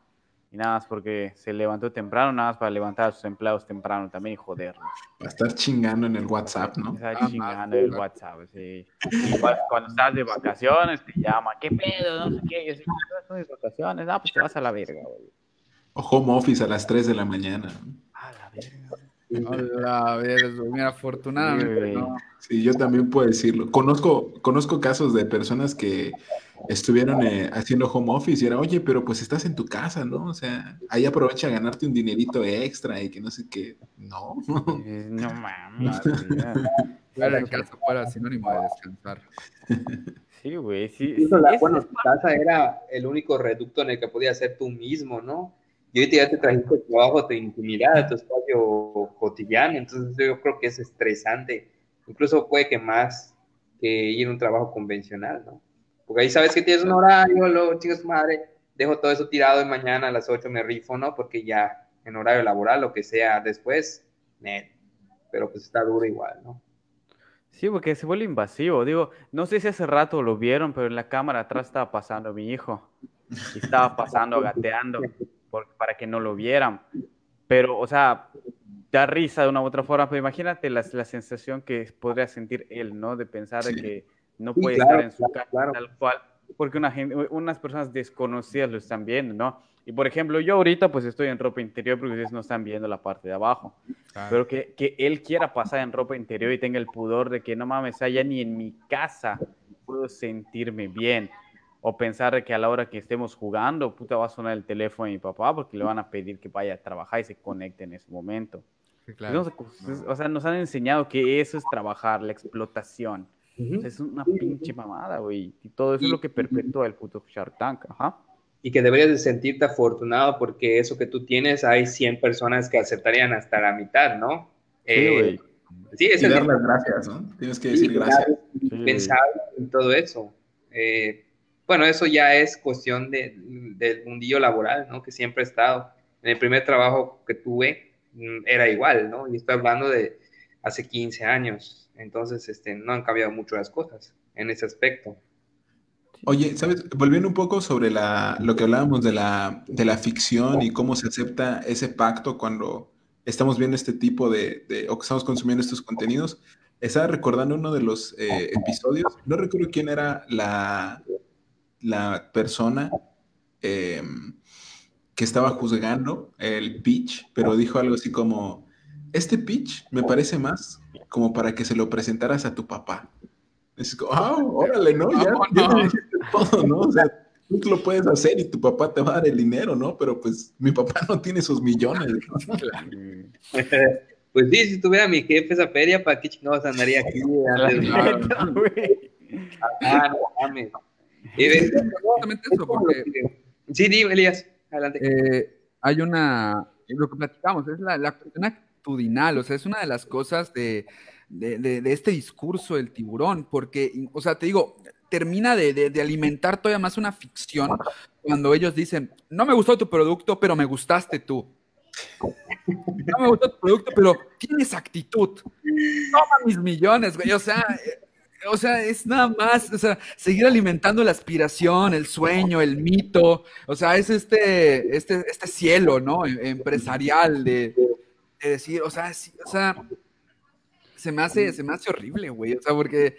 Y nada más porque se levantó temprano, nada más para levantar a sus empleados temprano también y joderlos. Va a estar chingando en el WhatsApp, ¿no? Estar ah, chingando en el WhatsApp, sí. Igual cuando estás de vacaciones te llama, ¿qué pedo? No sé qué. Yo sé, son mis vacaciones. Ah, pues te vas a la verga, güey. O home office a las 3 de la mañana. A la verga. A ver, mira, afortunadamente. Sí, yo también puedo decirlo. Conozco, conozco casos de personas que estuvieron eh, haciendo home office y era, oye, pero pues estás en tu casa, ¿no? O sea, ahí aprovecha a ganarte un dinerito extra y que no sé qué. No. no mames. Fuera de casa fuera sinónimo de descansar. Sí, güey, sí. bueno, tu casa era el único reducto en el que podías ser tú mismo, ¿no? Y ahorita ya te trajiste tu trabajo, tu intimidad, tu espacio cotidiano, entonces yo creo que es estresante. Incluso puede que más que ir a un trabajo convencional, ¿no? Porque ahí sabes que tienes un horario, lo chicos, madre, dejo todo eso tirado y mañana a las 8 me rifo, ¿no? Porque ya en horario laboral, lo que sea después, net. Pero pues está duro igual, ¿no? Sí, porque se vuelve invasivo. Digo, no sé si hace rato lo vieron, pero en la cámara atrás estaba pasando mi hijo. Y estaba pasando, gateando, para que no lo vieran. Pero, o sea, da risa de una u otra forma. Pero imagínate la, la sensación que podría sentir él, ¿no? De pensar de que no puede estar en su casa tal cual, porque una gente, unas personas desconocidas lo están viendo, ¿no? Y por ejemplo, yo ahorita pues estoy en ropa interior porque ustedes no están viendo la parte de abajo. Pero que, que, él quiera pasar en ropa interior y tenga el pudor de que no mames, allá ni en mi casa puedo sentirme bien. O pensar que a la hora que estemos jugando, puta, va a sonar el teléfono de mi papá porque le van a pedir que vaya a trabajar y se conecte en ese momento. claro. o sea, nos han enseñado que eso es trabajar, la explotación. Es una pinche mamada, güey. Y todo eso es lo que perpetúa el puto Shark Tank, ajá. Y que deberías de sentirte afortunado porque eso que tú tienes, hay 100 personas que aceptarían hasta la mitad, ¿no? Sí, eh, güey. sí, es y dar las gracias, ¿no? Tienes que decir gracias. Pensar en todo eso. Eh, bueno, eso ya es cuestión de, del mundillo laboral, ¿no? Que siempre he estado. En el primer trabajo que tuve mm, era igual, ¿no? Y estoy hablando de hace 15 años. Entonces, este, no han cambiado mucho las cosas en ese aspecto. Oye, ¿sabes? Volviendo un poco sobre la, lo que hablábamos de la, de la ficción y cómo se acepta ese pacto cuando estamos viendo este tipo de, o que estamos consumiendo estos contenidos, estaba recordando uno de los eh, episodios, no recuerdo quién era la, la persona em, que estaba juzgando el pitch, pero dijo algo así como, este pitch me parece más como para que se lo presentaras a tu papá. Es como, ah, órale, ¿no? Ya, no, todo, ¿no? O sea, tú lo puedes hacer y tu papá te va a dar el dinero, ¿no? Pero pues mi papá no tiene esos millones. pues sí, si tuviera mi jefe esa feria, ¿para qué chingados andaría aquí? Ah, no mames. Sí, dime, Elías, adelante. Eh, hay una, lo que platicamos, es la, la cuestión actitudinal, o sea, es una de las cosas de, de, este discurso del tiburón, porque, o sea, te digo, termina de, alimentar todavía más una ficción cuando ellos dicen, no me gustó tu producto, pero me gustaste tú. No me gustó tu producto, pero tienes actitud. Toma mis millones, güey. O sea, eh, o sea, es nada más, o sea, seguir alimentando la aspiración, el sueño, el mito. O sea, es este, este, este cielo, ¿no? Em, empresarial de, decir, o sea, o sea, se me hace, se me hace horrible, güey. O sea, porque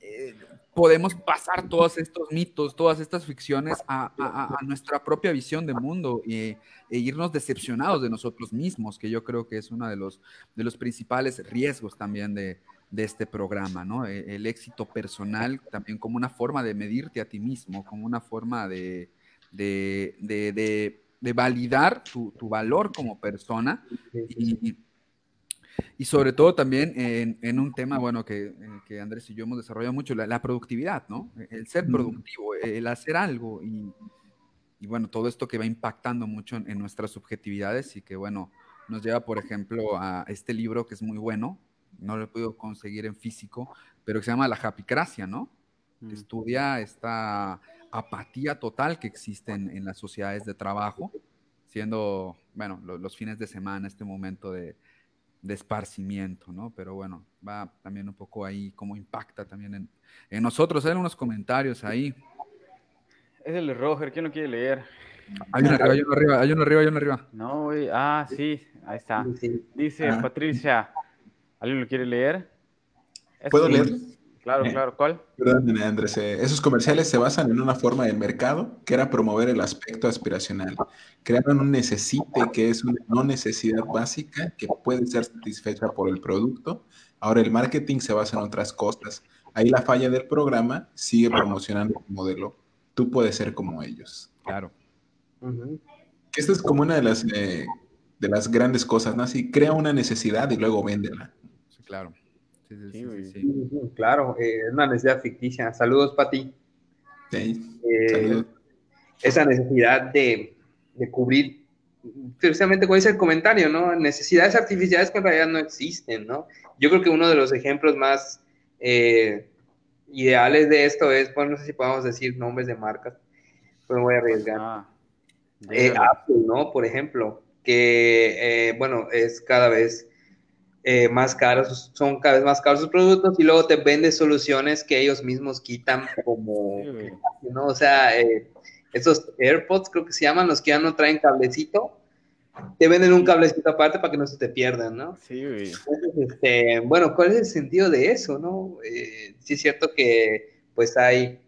eh, podemos pasar todos estos mitos, todas estas ficciones a, nuestra propia visión de mundo y, e irnos decepcionados de nosotros mismos, que yo creo que es uno de los, de los principales riesgos también de, este programa, ¿no? E, el, éxito personal también como una forma de medirte a ti mismo, como una forma de, de, validar tu, valor como persona y, y sobre todo también en, un tema, bueno, que, que, Andrés y yo hemos desarrollado mucho, la, productividad, ¿no? El ser productivo, el hacer algo y, y, bueno, todo esto que va impactando mucho en, nuestras subjetividades y que, bueno, nos lleva, por ejemplo, a este libro que es muy bueno, no lo he podido conseguir en físico, pero que se llama La Japicracia, ¿no? Que estudia esta apatía total que existe en, las sociedades de trabajo, siendo, bueno, los fines de semana, este momento de, de esparcimiento, ¿no? Pero bueno, va también un poco ahí, cómo impacta también en, en nosotros. Hay unos comentarios ahí. Es el de Roger, ¿quién lo quiere leer? Hay uno arriba, hay uno arriba, hay uno arriba, hay uno arriba. No, güey, ah, sí, ahí está. Dice ah. Patricia, ¿alguien lo quiere leer? ¿Puedo leer? Claro, claro. ¿Cuál? Perdón, Andrés. Eh, esos comerciales se basan en una forma de mercado que era promover el aspecto aspiracional. Crearon un necesite que es una no necesidad básica que puede ser satisfecha por el producto. Ahora el marketing se basa en otras cosas. Ahí la falla del programa sigue promocionando el modelo. Tú puedes ser como ellos. Claro. Esta es como una de las, eh, de las grandes cosas, ¿no? Así, crea una necesidad y luego véndela. Sí, claro. Sí, claro, eh, es una necesidad ficticia. Saludos, Pati. Sí, eh, esa necesidad de, cubrir, precisamente con ese comentario, ¿no? Necesidades artificiales que en realidad no existen, ¿no? Yo creo que uno de los ejemplos más eh, ideales de esto es, bueno, no sé si podemos decir nombres de marcas, pero me voy a arriesgar. Ah, Apple, ¿no? Por ejemplo, que, bueno, es cada vez eh, más caros, son cada vez más caros sus productos y luego te venden soluciones que ellos mismos quitan como, ¿no? O sea, eh, esos AirPods creo que se llaman, los que ya no traen cablecito, te venden un cablecito aparte para que no se te pierdan, ¿no? Sí, güey. Este, bueno, ¿cuál es el sentido de eso, no? Eh, sí es cierto que pues hay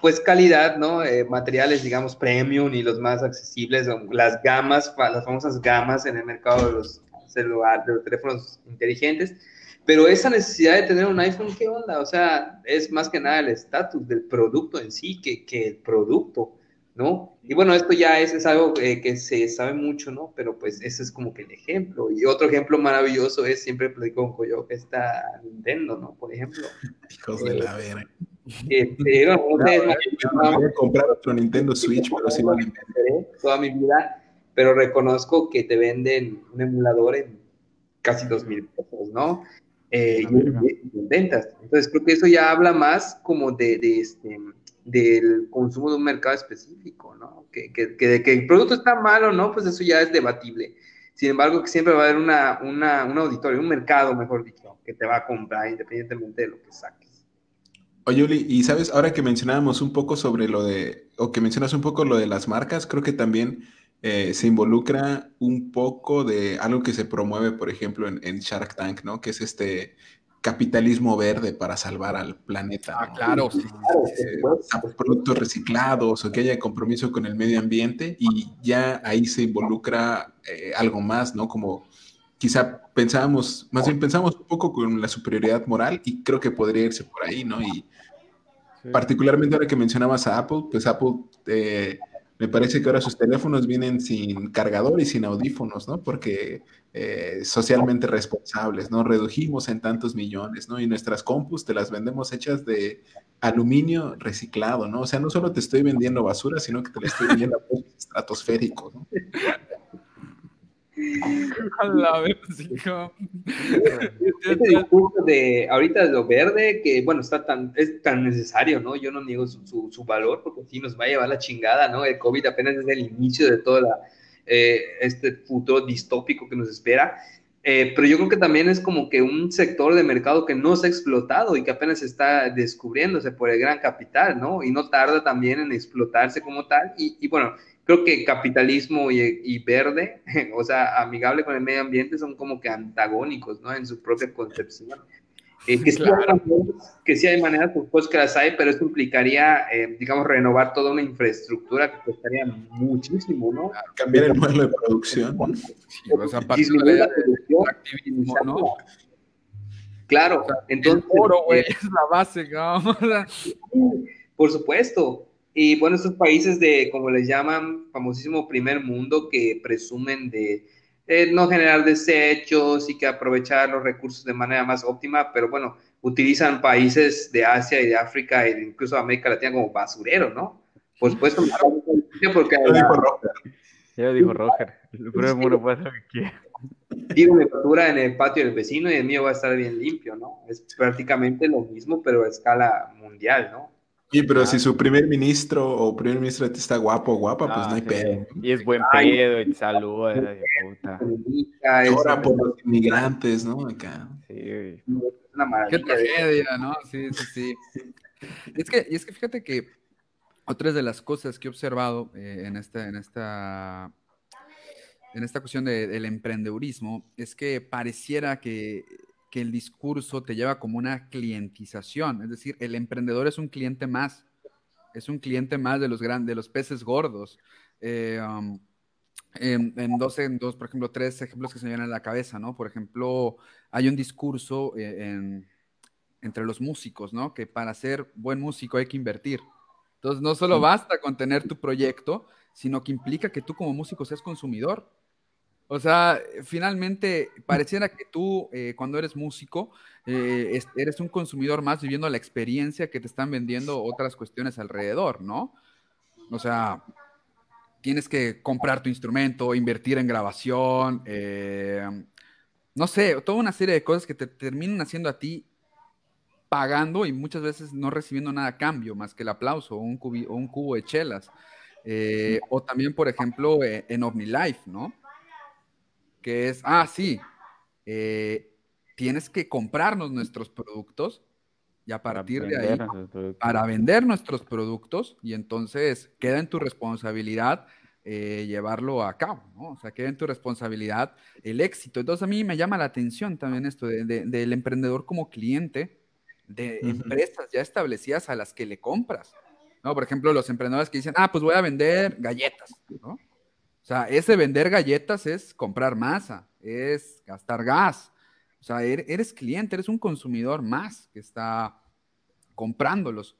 pues calidad, ¿no? materiales, digamos, premium y los más accesibles, las gamas, las famosas gamas en el mercado de los celular, de los teléfonos inteligentes, pero esa necesidad de tener un iPhone, ¿qué onda? O sea, es más que nada el estatus del producto en sí que, que, el producto, ¿no? Y bueno, esto ya es, es algo eh, que se sabe mucho, ¿no? Pero pues ese es como que el ejemplo. Y otro ejemplo maravilloso es, siempre platico con yo, que está Nintendo, ¿no? Por ejemplo. Hijos de la vera. Este, no, voy a comprar otro Nintendo Switch, pero sí vale. Toda mi vida pero reconozco que te venden un emulador en casi dos mil pesos, ¿no? Eh, y, ventas. Entonces creo que eso ya habla más como de, de este, del consumo de un mercado específico, ¿no? Que, que, que el producto está malo, ¿no? Pues eso ya es debatible. Sin embargo, que siempre va a haber una, una, un auditorio, un mercado, mejor dicho, que te va a comprar independientemente de lo que saques. Oye, Uli, y sabes, ahora que mencionábamos un poco sobre lo de, o que mencionas un poco lo de las marcas, creo que también eh, se involucra un poco de algo que se promueve, por ejemplo, en, Shark Tank, ¿no? Que es este capitalismo verde para salvar al planeta. Ah, claro, sí. Eh, productos reciclados o que haya compromiso con el medio ambiente y ya ahí se involucra eh, algo más, ¿no? Como quizá pensábamos, más bien pensamos un poco con la superioridad moral y creo que podría irse por ahí, ¿no? Y particularmente ahora que mencionabas a Apple, pues Apple me parece que ahora sus teléfonos vienen sin cargador y sin audífonos, ¿no? Porque eh, socialmente responsables, ¿no? Redujimos en tantos millones, ¿no? Y nuestras compus te las vendemos hechas de aluminio reciclado, ¿no? O sea, no solo te estoy vendiendo basura, sino que te la estoy vendiendo a estratosférico, ¿no? A la vez, este discurso de ahorita de lo verde, que bueno, está tan, es tan necesario, ¿no? Yo no niego su, su, valor, porque sí nos va a llevar la chingada, ¿no? El COVID apenas es el inicio de todo eh, este futuro distópico que nos espera. Eh, pero yo creo que también es como que un sector de mercado que no se ha explotado y que apenas está descubriéndose por el gran capital, ¿no? Y no tarda también en explotarse como tal. Y, y bueno, creo que capitalismo y, verde, o sea, amigable con el medio ambiente, son como que antagónicos, ¿no? En su propia concepción. Eh, que, sí que, sí hay maneras, pues que las hay, pero eso implicaría, eh, digamos, renovar toda una infraestructura que costaría muchísimo, ¿no? Cambiar el modelo de producción. Sí, o sea, disminuir la producción. Activismo, ¿no? Claro, entonces... El oro, güey, eh, es la base, ¿no? Por supuesto. Y bueno, estos países de, como les llaman, famosísimo primer mundo, que presumen de no generar desechos y que aprovechar los recursos de manera más óptima, pero bueno, utilizan países de Asia y de África e incluso América Latina como basurero, ¿no? Por supuesto, porque... Lo dijo Roger. Ya lo dijo Roger. El mundo puede hacer lo que quiera. Mi factura en el patio del vecino y el mío va a estar bien limpio, ¿no? Es prácticamente lo mismo, pero a escala mundial, ¿no? Sí, pero si su primer ministro o primer ministro está guapo o guapa, pues no hay pedo. Y es buen pedo y saluda. puta. Ahora por los inmigrantes, ¿no? Acá. Sí. Una Qué tragedia, ¿no? Sí, sí, sí. Es que, y es que fíjate que otras de las cosas que he observado eh, en, esta, en, esta, en esta cuestión del emprendedurismo es que pareciera que que el discurso te lleva como una clientización, es decir, el emprendedor es un cliente más, es un cliente más de los grandes, de los peces gordos. Eh, um, en, dos, en dos, por ejemplo, tres ejemplos que se me vienen a la cabeza, ¿no? Por ejemplo, hay un discurso eh, entre los músicos, ¿no? Que para ser buen músico hay que invertir. Entonces, no solo basta con tener tu proyecto, sino que implica que tú como músico seas consumidor. O sea, finalmente pareciera que tú, eh, cuando eres músico, eh, eres un consumidor más viviendo la experiencia que te están vendiendo otras cuestiones alrededor, ¿no? O sea, tienes que comprar tu instrumento, invertir en grabación, eh, no sé, toda una serie de cosas que te terminan haciendo a ti pagando y muchas veces no recibiendo nada a cambio, más que el aplauso o un, o un cubo de chelas. o también, por ejemplo, en OmniLife, ¿no? Que es, ah, sí, eh, tienes que comprarnos nuestros productos y a partir de ahí, para vender nuestros productos, y entonces queda en tu responsabilidad eh, llevarlo a cabo, ¿no? O sea, queda en tu responsabilidad el éxito. Entonces a mí me llama la atención también esto del emprendedor como cliente de empresas ya establecidas a las que le compras, ¿no? Por ejemplo, los emprendedores que dicen, ah, pues voy a vender galletas, ¿no? O sea, ese vender galletas es comprar masa, es gastar gas. O sea, er-, eres cliente, eres un consumidor más que está comprando los,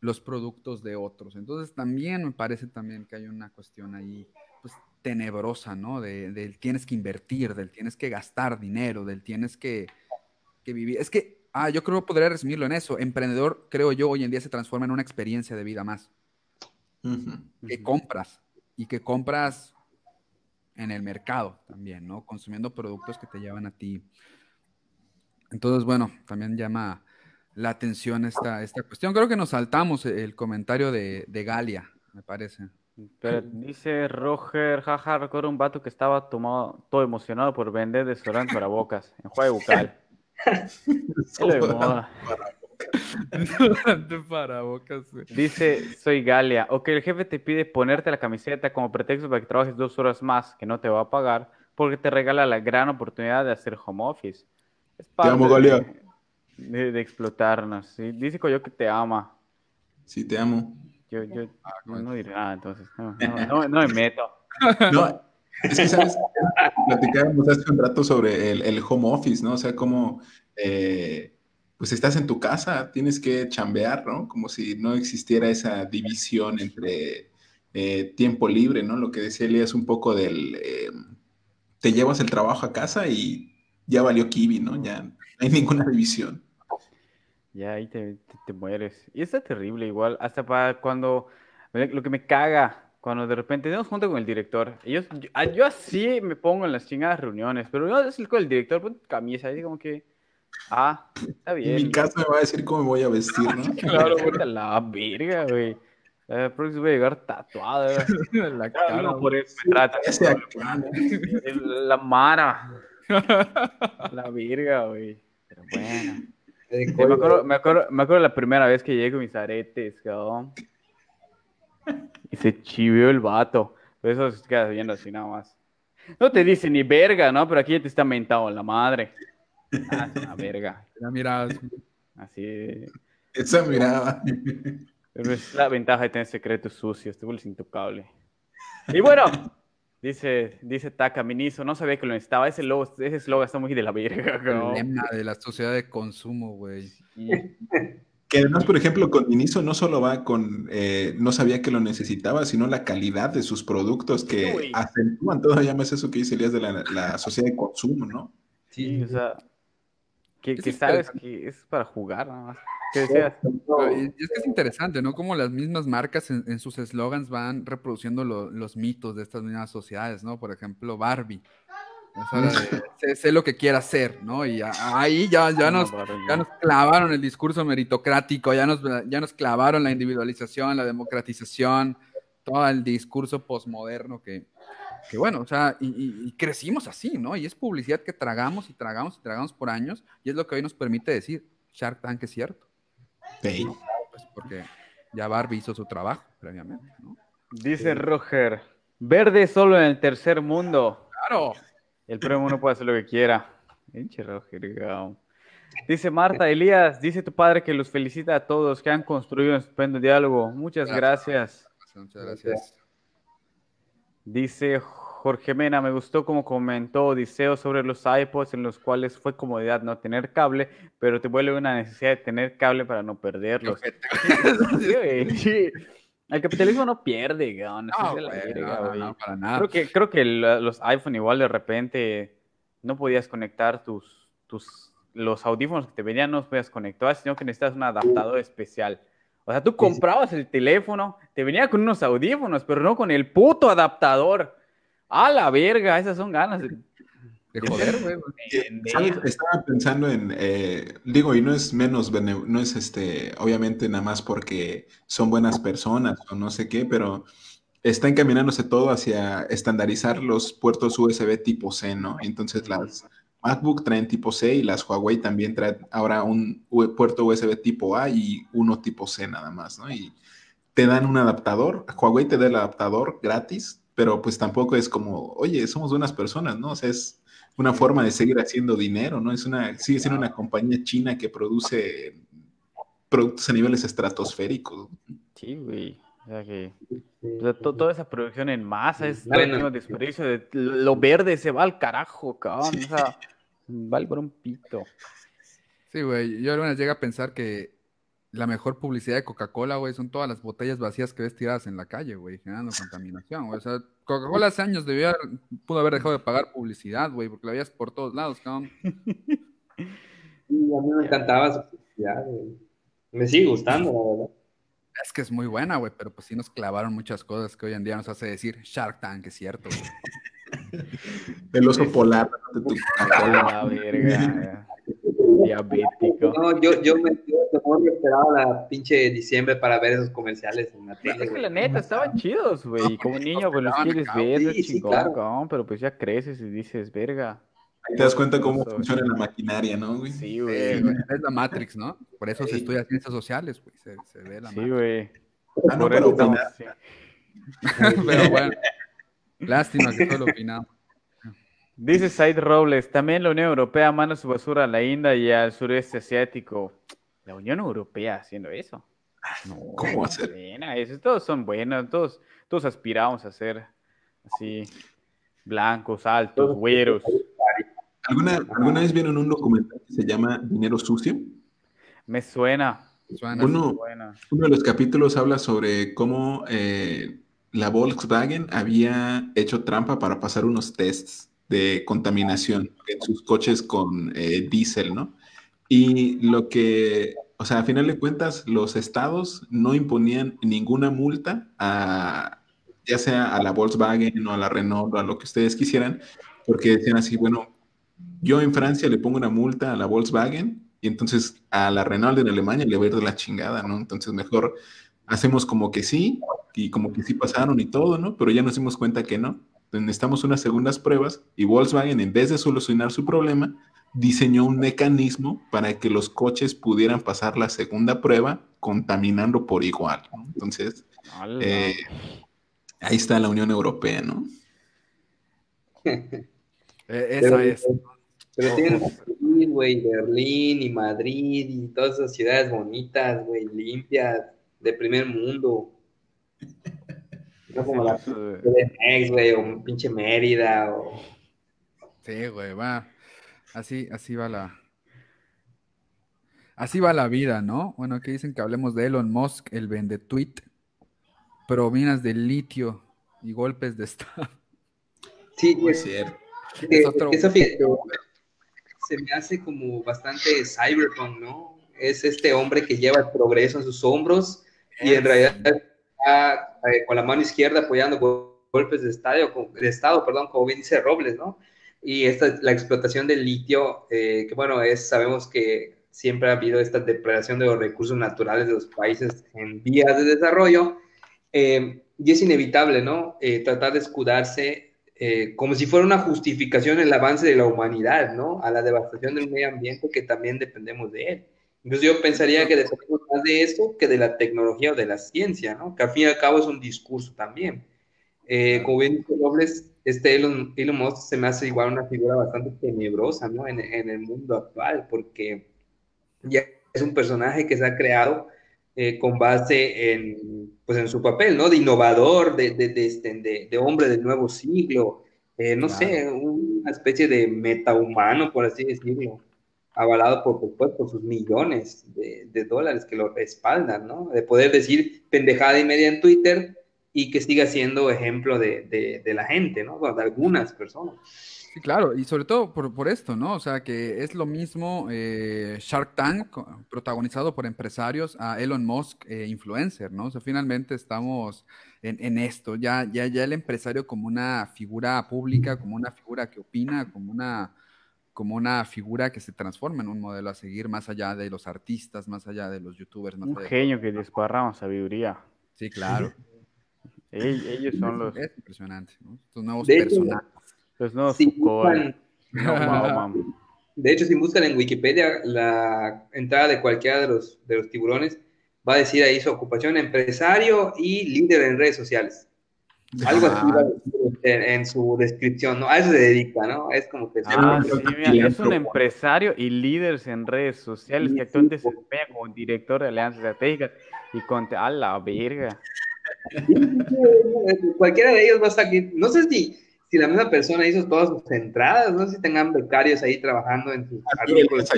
los productos de otros. Entonces también me parece también que hay una cuestión ahí pues, tenebrosa, ¿no? De, del tienes que invertir, del tienes que gastar dinero, del tienes que, vivir. Es que, ah, yo creo que podría resumirlo en eso. Emprendedor, creo yo, hoy en día se transforma en una experiencia de vida más. Que compras y que compras en el mercado también, ¿no? Consumiendo productos que te llevan a ti. Entonces, bueno, también llama la atención esta, esta cuestión. Creo que nos saltamos el comentario de, de Galia, me parece. Pero dice Roger, jaja, recuerdo un vato que estaba tomado, todo emocionado por vender desodorante para bocas, en juego bucal. para bocas. Dice, soy Galia. O que el jefe te pide ponerte la camiseta como pretexto para que trabajes dos horas más, que no te va a pagar, porque te regala la gran oportunidad de hacer home office. te amo, Galia. De, explotarnos. Dice Coyo que te ama. Sí, te amo. Yo, yo ah, no, diré nada, entonces. No, no, me meto. No, es que, ¿sabes? Platicábamos hace un rato sobre el, el home office, ¿no? O sea, cómo... Eh, pues estás en tu casa, tienes que chambear, ¿no? Como si no existiera esa división entre eh, tiempo libre, ¿no? Lo que decía Elías un poco del, eh, te llevas el trabajo a casa y ya valió Kiwi, ¿no? Ya no hay ninguna división. Ya ahí te, mueres. Y está terrible igual, hasta para cuando, lo que me caga cuando de repente nos junta con el director. Ah, yo así me pongo en las chingadas reuniones, pero yo es con el director, ponte camisa, y como que, ah, está bien. En mi casa me va a decir cómo me voy a vestir, ¿no? Claro, a la verga, güey. Eh, próximo voy a llegar tatuada. La cara, No, güey. por eso me trata. Ese acá, ¿no? La Mara. La verga, güey. Pero bueno. Eh, Sí, me, acuerdo, me, acuerdo, me acuerdo la primera vez que llegué con mis aretes, cabrón. Y se chivió el vato. Pero eso se queda viendo así nada más. No te dice ni verga, ¿no? Pero aquí ya te está mentado la madre. Ah, es una verga. Ya miras, Así. Esa mirada. Pero es la ventaja de tener secretos sucios. Te vuelves intocable. Y bueno, dice, dice Taka Miniso, no sabía que lo necesitaba. Ese logo, ese eslogan está muy de la verga, lema de la sociedad de consumo, güey. Y- Que además, por ejemplo, con Iniso no solo va con, eh, no sabía que lo necesitaba, sino la calidad de sus productos que Uy. acentúan todavía más eso que dice Elías de la, la sociedad de consumo, ¿no? Sí, o sea, que, Es que sabes que es para jugar nada más. ¿Qué decías? Pero, y- es que es interesante, ¿no? Como las mismas marcas en, en sus eslogans van reproduciendo lo- los mitos de estas mismas sociedades, ¿no? Por ejemplo, Barbie. De, sé, sé lo que quiera hacer, ¿no? Y a- ahí ya, ya, nos, ya nos clavaron el discurso meritocrático, ya nos, ya nos clavaron la individualización, la democratización, todo el discurso posmoderno que, que bueno, o sea, y, y- y crecimos así, ¿no? Y es publicidad que tragamos y tragamos y tragamos por años, y es lo que hoy nos permite decir, Shark Tank es cierto Sí. pues porque ya Barbie hizo su trabajo previamente, ¿no? Dice Roger, verde solo en el tercer mundo. Claro. El primer mundo puede hacer lo que quiera. Pinche Roger, gao. Dice Marta Elías, dice tu padre que los felicita a todos que han construido un estupendo diálogo. Muchas gracias. Muchas gracias. Dice Jorge Mena, me gustó como comentó Odiseo sobre los iPods en los cuales fue comodidad no tener cable, pero te vuelve una necesidad de tener cable para no perderlos. Sí. El capitalismo no pierde, No, güey, verga, para nada. Creo que, creo que los iPhone igual de repente no podías conectar tus, tus los audífonos que te venían, no los podías conectar, sino que necesitas un adaptador especial. O sea, tú comprabas el teléfono, te venía con unos audífonos, pero no con el puto adaptador. A la verga, esas son ganas de De joder, güey. Estaba pensando en, eh, digo, y no es menos, no es este, obviamente nada más porque son buenas personas o no sé qué, pero está encaminándose todo hacia estandarizar los puertos USB tipo C, ¿no? Entonces las MacBook traen tipo C y las Huawei también traen ahora un puerto USB tipo A y uno tipo C nada más, ¿no? Y te dan un adaptador, Huawei te da el adaptador gratis, pero pues tampoco es como, oye, somos buenas personas, ¿no? O sea, es una forma de seguir haciendo dinero, ¿no? Es una, sigue siendo una compañía china que produce productos a niveles estratosféricos. Sí, güey. O sea que o sea, to- toda esa producción en masa es Bueno. bueno. desperdicio de lo verde se va al carajo, cabrón. O sea, vale por un pito. Sí, güey. Yo algunas llega a pensar que la mejor publicidad de Coca-Cola, güey, son todas las botellas vacías que ves tiradas en la calle, güey, generando contaminación, güey. O sea, Coca-Cola hace años debió haber- pudo haber dejado de pagar publicidad, güey, porque la veías por todos lados, cabrón. Sí, a mí me encantaba su publicidad, güey. Me sigue gustando, la verdad. Es que es muy buena, güey, pero pues sí nos clavaron muchas cosas que hoy en día nos hace decir Shark Tank, es cierto, güey. El oso polar de tu la verga. Diabético. No, yo, yo me yo esperaba la pinche diciembre para ver esos comerciales en la Es tele. que la neta estaban chidos, güey. Y como niño, pues los quieres ver, sí, chingón, claro. cabrón, pero pues ya creces y dices, verga. Ahí te das cuenta cómo Eso, funciona la maquinaria, ¿no, güey? Sí, Sí, güey. es la Matrix, ¿no? Por eso se estudia ciencias sociales, güey, se, se ve la Sí, Matrix. güey. Ah, no, Por pero. Pero bueno, lástima que solo opinamos. Dice Said Robles, también la Unión Europea manda su basura a la India y al sureste asiático. La Unión Europea haciendo eso. ¿Cómo va a ser? Eso, todos son buenos, todos, todos aspiramos a ser así, blancos, altos, güeros. ¿Alguna, ¿Alguna vez vieron un documental que se llama Dinero Sucio? Me suena, Suena Uno, uno de los capítulos habla sobre cómo eh, la Volkswagen había hecho trampa para pasar unos tests de contaminación en sus coches con eh, diésel, ¿no? Y lo que, o sea, a final de cuentas, los estados no imponían ninguna multa a ya sea a la Volkswagen o a la Renault o a lo que ustedes quisieran, porque decían así, bueno, yo en Francia le pongo una multa a la Volkswagen y entonces a la Renault en Alemania le va a ir de la chingada, ¿no? Entonces mejor hacemos como que sí y como que sí pasaron y todo, ¿no? Pero ya nos dimos cuenta que no. Entonces necesitamos unas segundas pruebas y Volkswagen en vez de solucionar su problema, diseñó un mecanismo para que los coches pudieran pasar la segunda prueba contaminando por igual. ¿no? Entonces, eh, ahí está la Unión Europea, ¿no? Eh, esa es. Pero tienen Berlín, güey, Berlín y Madrid y todas esas ciudades bonitas, güey, limpias, de primer mundo. No como la de Nex, güey, o un pinche Mérida, o... Sí, güey, va. Así, así va la. Así va la vida, ¿no? Bueno, aquí dicen que hablemos de Elon Musk, el vende tweet, provinas de litio y golpes de estado. Sí, es cierto. Eso se me hace como bastante cyberpunk, ¿no? Es este hombre que lleva el progreso en sus hombros y en realidad está eh, con la mano izquierda apoyando golpes de, estadio, de Estado, perdón, como bien dice Robles, ¿no? Y esta, la explotación del litio, eh, que bueno, es, sabemos que siempre ha habido esta depredación de los recursos naturales de los países en vías de desarrollo, eh, y es inevitable, ¿no? tratar de escudarse como si fuera una justificación el avance de la humanidad, ¿no? A la devastación del medio ambiente que también dependemos de él. Entonces yo pensaría que dependemos más de eso que de la tecnología o de la ciencia, ¿no? Que al fin y al cabo es un discurso también. Eh, como bien dice Robles, este Elon, Elon, Musk se me hace igual una figura bastante tenebrosa, ¿no? En, en, el mundo actual, porque ya es un personaje que se ha creado eh, con base en, pues en su papel, ¿no? De innovador, de, de, de, este, de hombre del nuevo siglo, eh, no sé, una especie de metahumano, por así decirlo avalado por, por sus millones de, dólares que lo respaldan, ¿no? De poder decir pendejada y media en Twitter y que siga siendo ejemplo de, de, la gente, ¿no? De algunas personas. Sí, claro, y sobre todo por, por esto, ¿no? O sea, que es lo mismo eh, Shark Tank, protagonizado por empresarios, a Elon Musk, eh, influencer, ¿no? O sea, finalmente estamos en, en, esto, ya, ya, ya el empresario como una figura pública, como una figura que opina, como una como una figura que se transforma en un modelo a seguir más allá de los artistas, más allá de los youtubers. Más un genio que desparrama sabiduría. Sí, claro. ellos, son los... Es impresionante, ¿no? Estos nuevos personajes. Los nuevos De hecho, si buscan en Wikipedia la entrada de cualquiera de los, de los tiburones, va a decir ahí su ocupación empresario y líder en redes sociales. Algo así en, su descripción, ¿no? A eso se dedica, ¿no? Es como que... Ah, es un empresario y líder en redes sociales que actualmente se desempeña como director de alianzas estratégicas y con... ¡A la verga! Cualquiera de ellos va a estar aquí. No sé si, si la misma persona hizo todas sus entradas, no sé si tengan becarios ahí trabajando en sus artículos.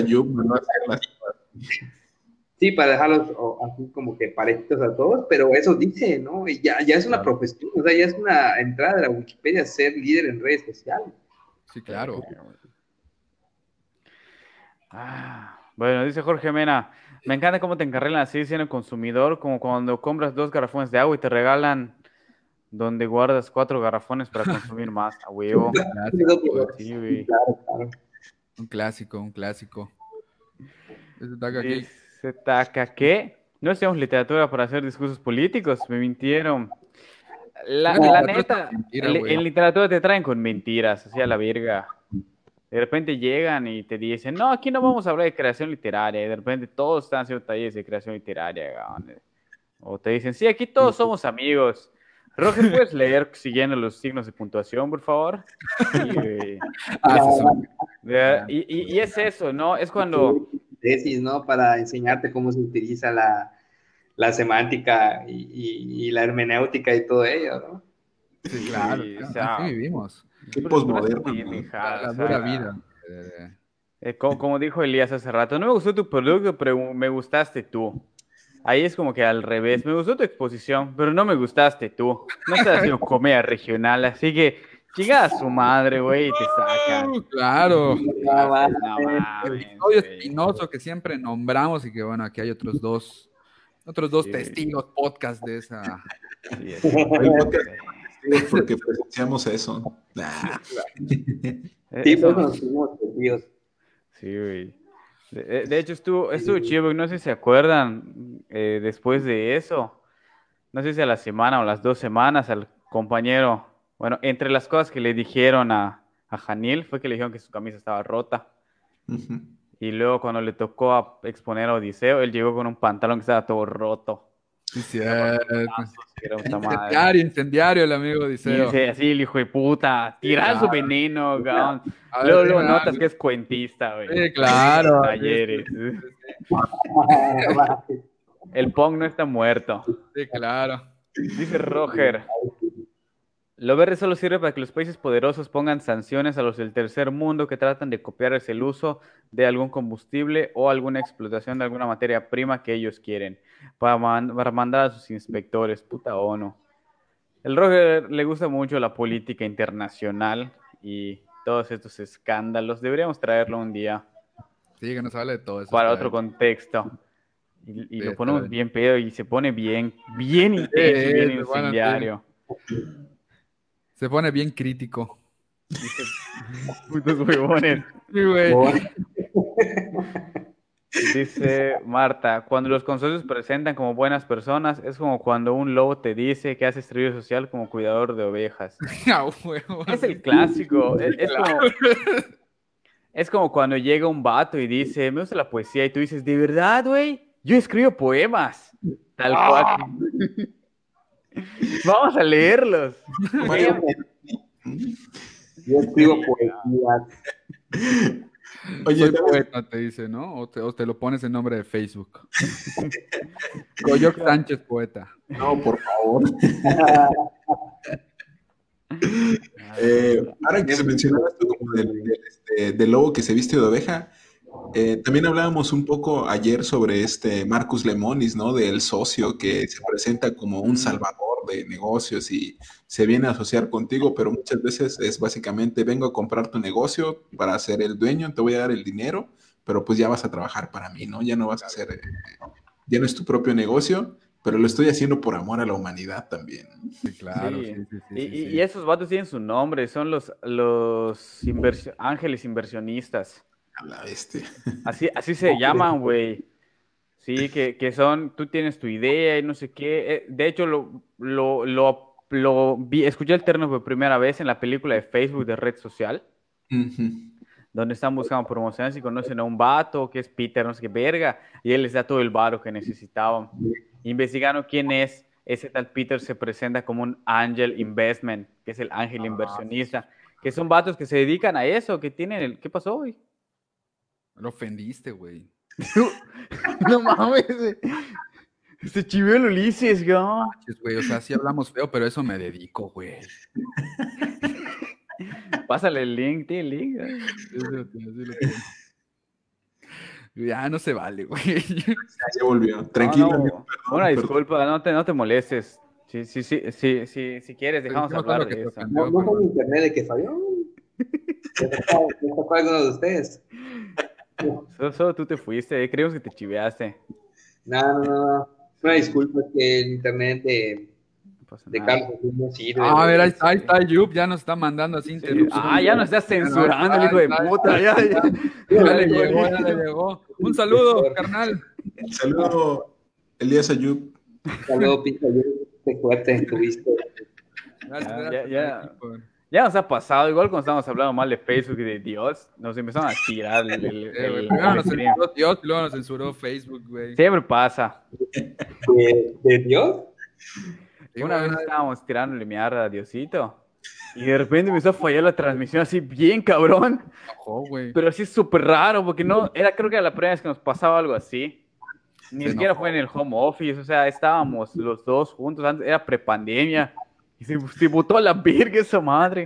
Sí, para dejarlos así como que parejitos a todos, pero eso dice, ¿no? Y ya, ya es una profesión, o sea, ya es una entrada de la Wikipedia ser líder en redes sociales. Sí, claro. Ah, bueno, dice Jorge Mena, me encanta cómo te encarrelan así siendo consumidor, como cuando compras dos garrafones de agua y te regalan donde guardas cuatro garrafones para consumir más, a huevo. Un clásico, un clásico. aquí. Se taca que no estudiamos literatura para hacer discursos políticos, me mintieron. La, neta, en, literatura te traen con mentiras, o sea, la verga. De repente llegan y te dicen, no, aquí no vamos a hablar de creación literaria. Y de repente todos están haciendo talleres de creación literaria. O te dicen, sí, aquí todos somos amigos. Roger, ¿puedes leer siguiendo los signos de puntuación, por favor? Ah, y, y, es eso, ¿no? Es cuando tesis, ¿no? Para enseñarte cómo se utiliza la, la semántica y, y, la hermenéutica y todo ello, ¿no? Sí, claro, sí, vivimos. Qué posmoderno. La, dura vida. Eh, como, como, dijo Elías hace rato, no me gustó tu producto, pero me gustaste tú. Ahí es como que al revés, me gustó tu exposición, pero no me gustaste tú. No estás haciendo comedia regional, así que Chica a su madre, güey, te sacan. Claro. el episodio espinoso que siempre nombramos y que bueno, aquí hay otros dos, otros dos testigos podcast de esa. Sí, porque presenciamos eso. Nah. Sí. Sí, güey. De, de hecho, estuvo, estuvo chido, no sé si se acuerdan, eh, después de eso, no sé si a la semana o las dos semanas al compañero, bueno, entre las cosas que le dijeron a, a Janil fue que le dijeron que su camisa estaba rota. Y luego cuando le tocó a exponer a Odiseo, él llegó con un pantalón que estaba todo roto. Sí. Incendiario, incendiario el amigo Y Odiseo. dice así, el hijo de puta, tirar su veneno, cabrón. Ver, Luego, notas que es cuentista, güey. Sí, claro. Talleres. El Pong no está muerto. Sí, claro. Dice Roger. Lo verde solo sirve para que los países poderosos pongan sanciones a los del tercer mundo que tratan de copiarse el uso de algún combustible o alguna explotación de alguna materia prima que ellos quieren, para, man- para mandar a sus inspectores, puta ONU. El Roger le gusta mucho la política internacional y todos estos escándalos. Deberíamos traerlo un día Sí, que nos hable de todo eso. para otro contexto. Y, y Sí, lo ponemos bien. pedo y se pone bien, bien intenso, Sí, bien incendiario. Se pone bien crítico. Putos huevones. Sí, güey. Dice Marta, cuando los consorcios presentan como buenas personas, es como cuando un lobo te dice que hace estudio social como cuidador de ovejas. Huevo. Es el clásico. Es, es como, es como cuando llega un vato y dice, me gusta la poesía, y tú dices, ¿de verdad, güey? Yo escribo poemas. Tal cual. Vamos a leerlos. Yo escribo poesías. Oye, Soy poeta, te dice, ¿no? O te, o te lo pones en nombre de Facebook. Coyoc Sánchez, poeta. No, por favor. Eh, ahora que se mencionaba esto como del, del, este, del lobo que se viste de oveja, eh, también hablábamos un poco ayer sobre este Marcus Lemonis, ¿no? Del socio que se presenta como un salvador de negocios y se viene a asociar contigo, pero muchas veces es básicamente vengo a comprar tu negocio para ser el dueño, te voy a dar el dinero, pero pues ya vas a trabajar para mí, ¿no? Ya no vas a hacer, eh, ya no es tu propio negocio, pero lo estoy haciendo por amor a la humanidad también. Sí, claro. Sí. Sí, sí, Y, sí, y- sí. y esos vatos tienen su nombre, son los, los inversio- ángeles inversionistas. La bestia. Así, así se llaman, güey. Sí, que, que son, tú tienes tu idea y no sé qué. Eh, De hecho, lo, lo, lo, lo vi, escuché el término por primera vez en la película de Facebook de Red Social, Ujú. donde están buscando promociones y conocen a un vato que es Peter, no sé qué verga, y él les da todo el varo que necesitaban. Investigaron quién es. Ese tal Peter se presenta como un Angel Investment, que es el ángel inversionista, que son vatos que se dedican a eso, que tienen el... ¿Qué pasó, güey? Lo ofendiste, güey. No mames. Se chivió el Ulises, güey. Manches, güey, O sea, sí hablamos feo, pero eso me dedico, güey. Pásale el link, tiene el link. Sí, sí sí. Ya no se vale, güey. Ya volvió. Tranquilo. No, Una perdón, disculpa, no te, no te molestes. Si, si, si, si, si, si quieres, dejamos Sí, sí hablar de te eso. ofendió. No, no fue internet de que falló. ¿Le tocó alguno de ustedes? Solo, solo tú te fuiste, eh, creímos que te chiveaste. No, no, no. Una disculpa, es que el internet de, No de. Carlos no sirve. Ah, a ver, ahí está, ahí está Yup, ya nos está mandando así Sí, interrupción. Ah, ya nos estás censurando, el hijo de está, puta. Ya, está. ya. Ya le llegó, ya le llegó. Un saludo, carnal. Saludo, Elías Ayub. Saludos, Pita. Yo qué fuerte tuviste. Gracias, Ya, gracias, ya. Ya nos ha pasado, igual cuando estábamos hablando mal de Facebook y de Dios, nos empezaron a tirar el, el- Eh, el- Primero nos censuró Dios y luego nos censuró Facebook, güey. Siempre pasa. ¿De, de Dios? Sí, Una vez estábamos tirándole mierda a Diosito y de repente empezó a fallar la transmisión así bien cabrón, güey. pero así súper raro porque no, era creo que era la primera vez que nos pasaba algo así. Ni Se siquiera enojó. fue en el home office, o sea, estábamos los dos juntos, antes era prepandemia y se, se botó a la verga esa madre.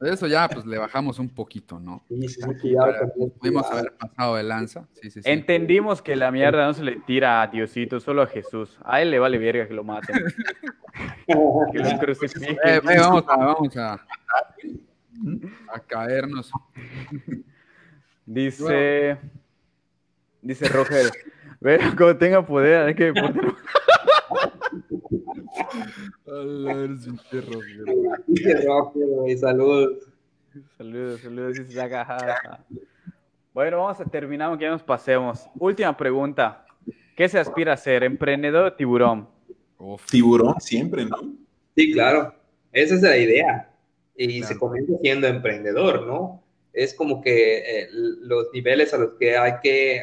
Eso ya, pues le bajamos un poquito, ¿no? Sí, sí, cuidado eso, Pudimos haber pasado de lanza. Sí, sí, sí. Entendimos que la mierda no se le tira a Diosito, solo a Jesús. A él le vale verga que lo maten, que lo crucifiquen. Eh, eh, vamos a, vamos a, a caernos. Dice, Dice Roger, ve, cuando tenga poder, hay que portarlo. Dice Roger, güey, saludos. Saludos, saludos. Bueno, vamos a terminar, que ya nos pasemos. Última pregunta. ¿Qué se aspira a ser? ¿Emprendedor o tiburón? Tiburón siempre, ¿no? Sí, claro. Esa es la idea. Y se comienza siendo emprendedor, ¿no? Es como que eh, los niveles a los que hay que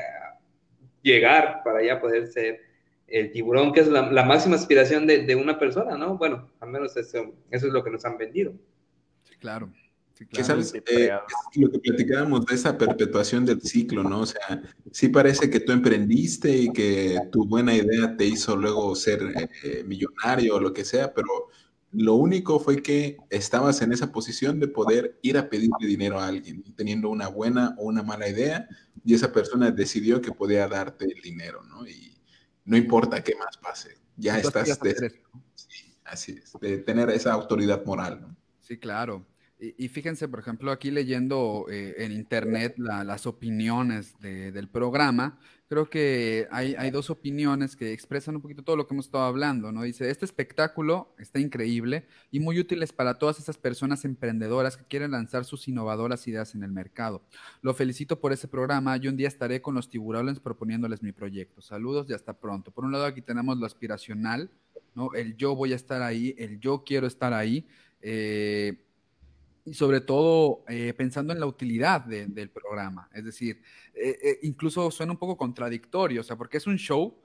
llegar para ya poder ser el tiburón, que es la, máxima aspiración de, una persona, ¿no? Bueno, al menos eso, eso es lo que nos han vendido. Sí, claro. ¿sabes? Eh, lo que platicábamos de esa perpetuación del ciclo, ¿no? O sea, sí parece que tú emprendiste y que tu buena idea te hizo luego ser eh, millonario o lo que sea, pero lo único fue que estabas en esa posición de poder ir a pedirle dinero a alguien, teniendo una buena o una mala idea, y esa persona decidió que podía darte el dinero, ¿no? Y no importa qué más pase, ya estás... De, así es, de tener esa autoridad moral, ¿no? Sí, claro. Y, fíjense, por ejemplo, aquí leyendo eh, en internet las opiniones del programa, creo que hay, dos opiniones que expresan un poquito todo lo que hemos estado hablando, ¿no? Dice, este espectáculo está increíble y muy útil para todas esas personas emprendedoras que quieren lanzar sus innovadoras ideas en el mercado. Lo felicito por ese programa. Yo un día estaré con los tiburones proponiéndoles mi proyecto. Saludos y hasta pronto. Por un lado, aquí tenemos lo aspiracional, ¿no? El yo voy a estar ahí, el yo quiero estar ahí. Eh, y sobre todo eh, pensando en la utilidad del programa. Es decir, eh, eh, incluso suena un poco contradictorio, o sea, porque es un show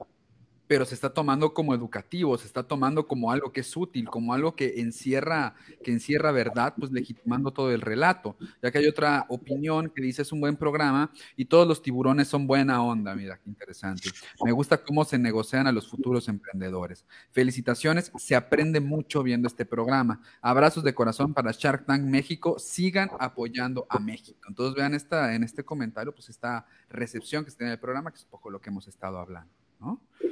pero se está tomando como educativo, se está tomando como algo que es útil, como algo que encierra, que encierra verdad, pues legitimando todo el relato. Ya que hay otra opinión que dice es un buen programa y todos los tiburones son buena onda, mira, qué interesante. Me gusta cómo se negocian a los futuros emprendedores. Felicitaciones, se aprende mucho viendo este programa. Abrazos de corazón para Shark Tank México, sigan apoyando a México. Entonces vean esta, en este comentario, pues esta recepción que se tiene en el programa, que es un poco lo que hemos estado hablando.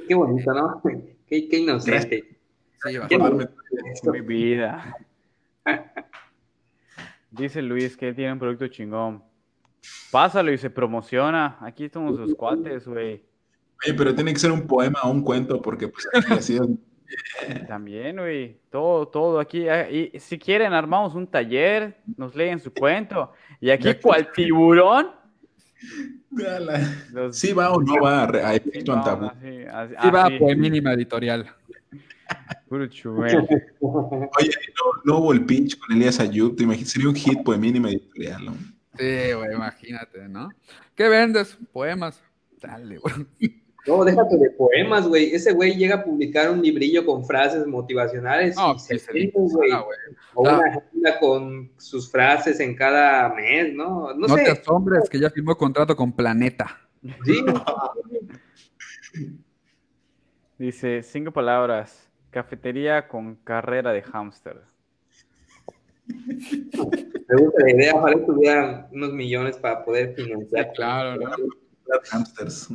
Qué bonito, ¿no? Qué, qué inocente. Sí, Mi vida. Dice Luis que tiene un producto chingón. Pásalo y se promociona. Aquí estamos los cuates, güey. Oye, pero tiene que ser un poema o un cuento, porque pues así También, güey. Todo, todo aquí. Ah, y si quieren, armamos un taller, nos leen su cuento. Y aquí, cual tiburón, sí va o no va a, efecto Antabú. Sí, va a mínima editorial. Oye, no, hubo el pinch con Elías Ayub, te imaginas, sería un hit poemínima editorial, ¿no? Sí, güey, imagínate, ¿no? ¿Qué vendes? Poemas. Dale, güey. No, déjate de poemas, güey. Ese güey llega a publicar un librillo con frases motivacionales. No, y se güey. O una agenda con sus frases en cada mes, ¿no? No, no sé. te asombres que ya firmó contrato con Planeta. Sí. Dice, cinco palabras. Cafetería con carrera de hámster. Me gusta la idea, ojalá tuvieran unos millones para poder financiar. claro, ¿no? Hamsters.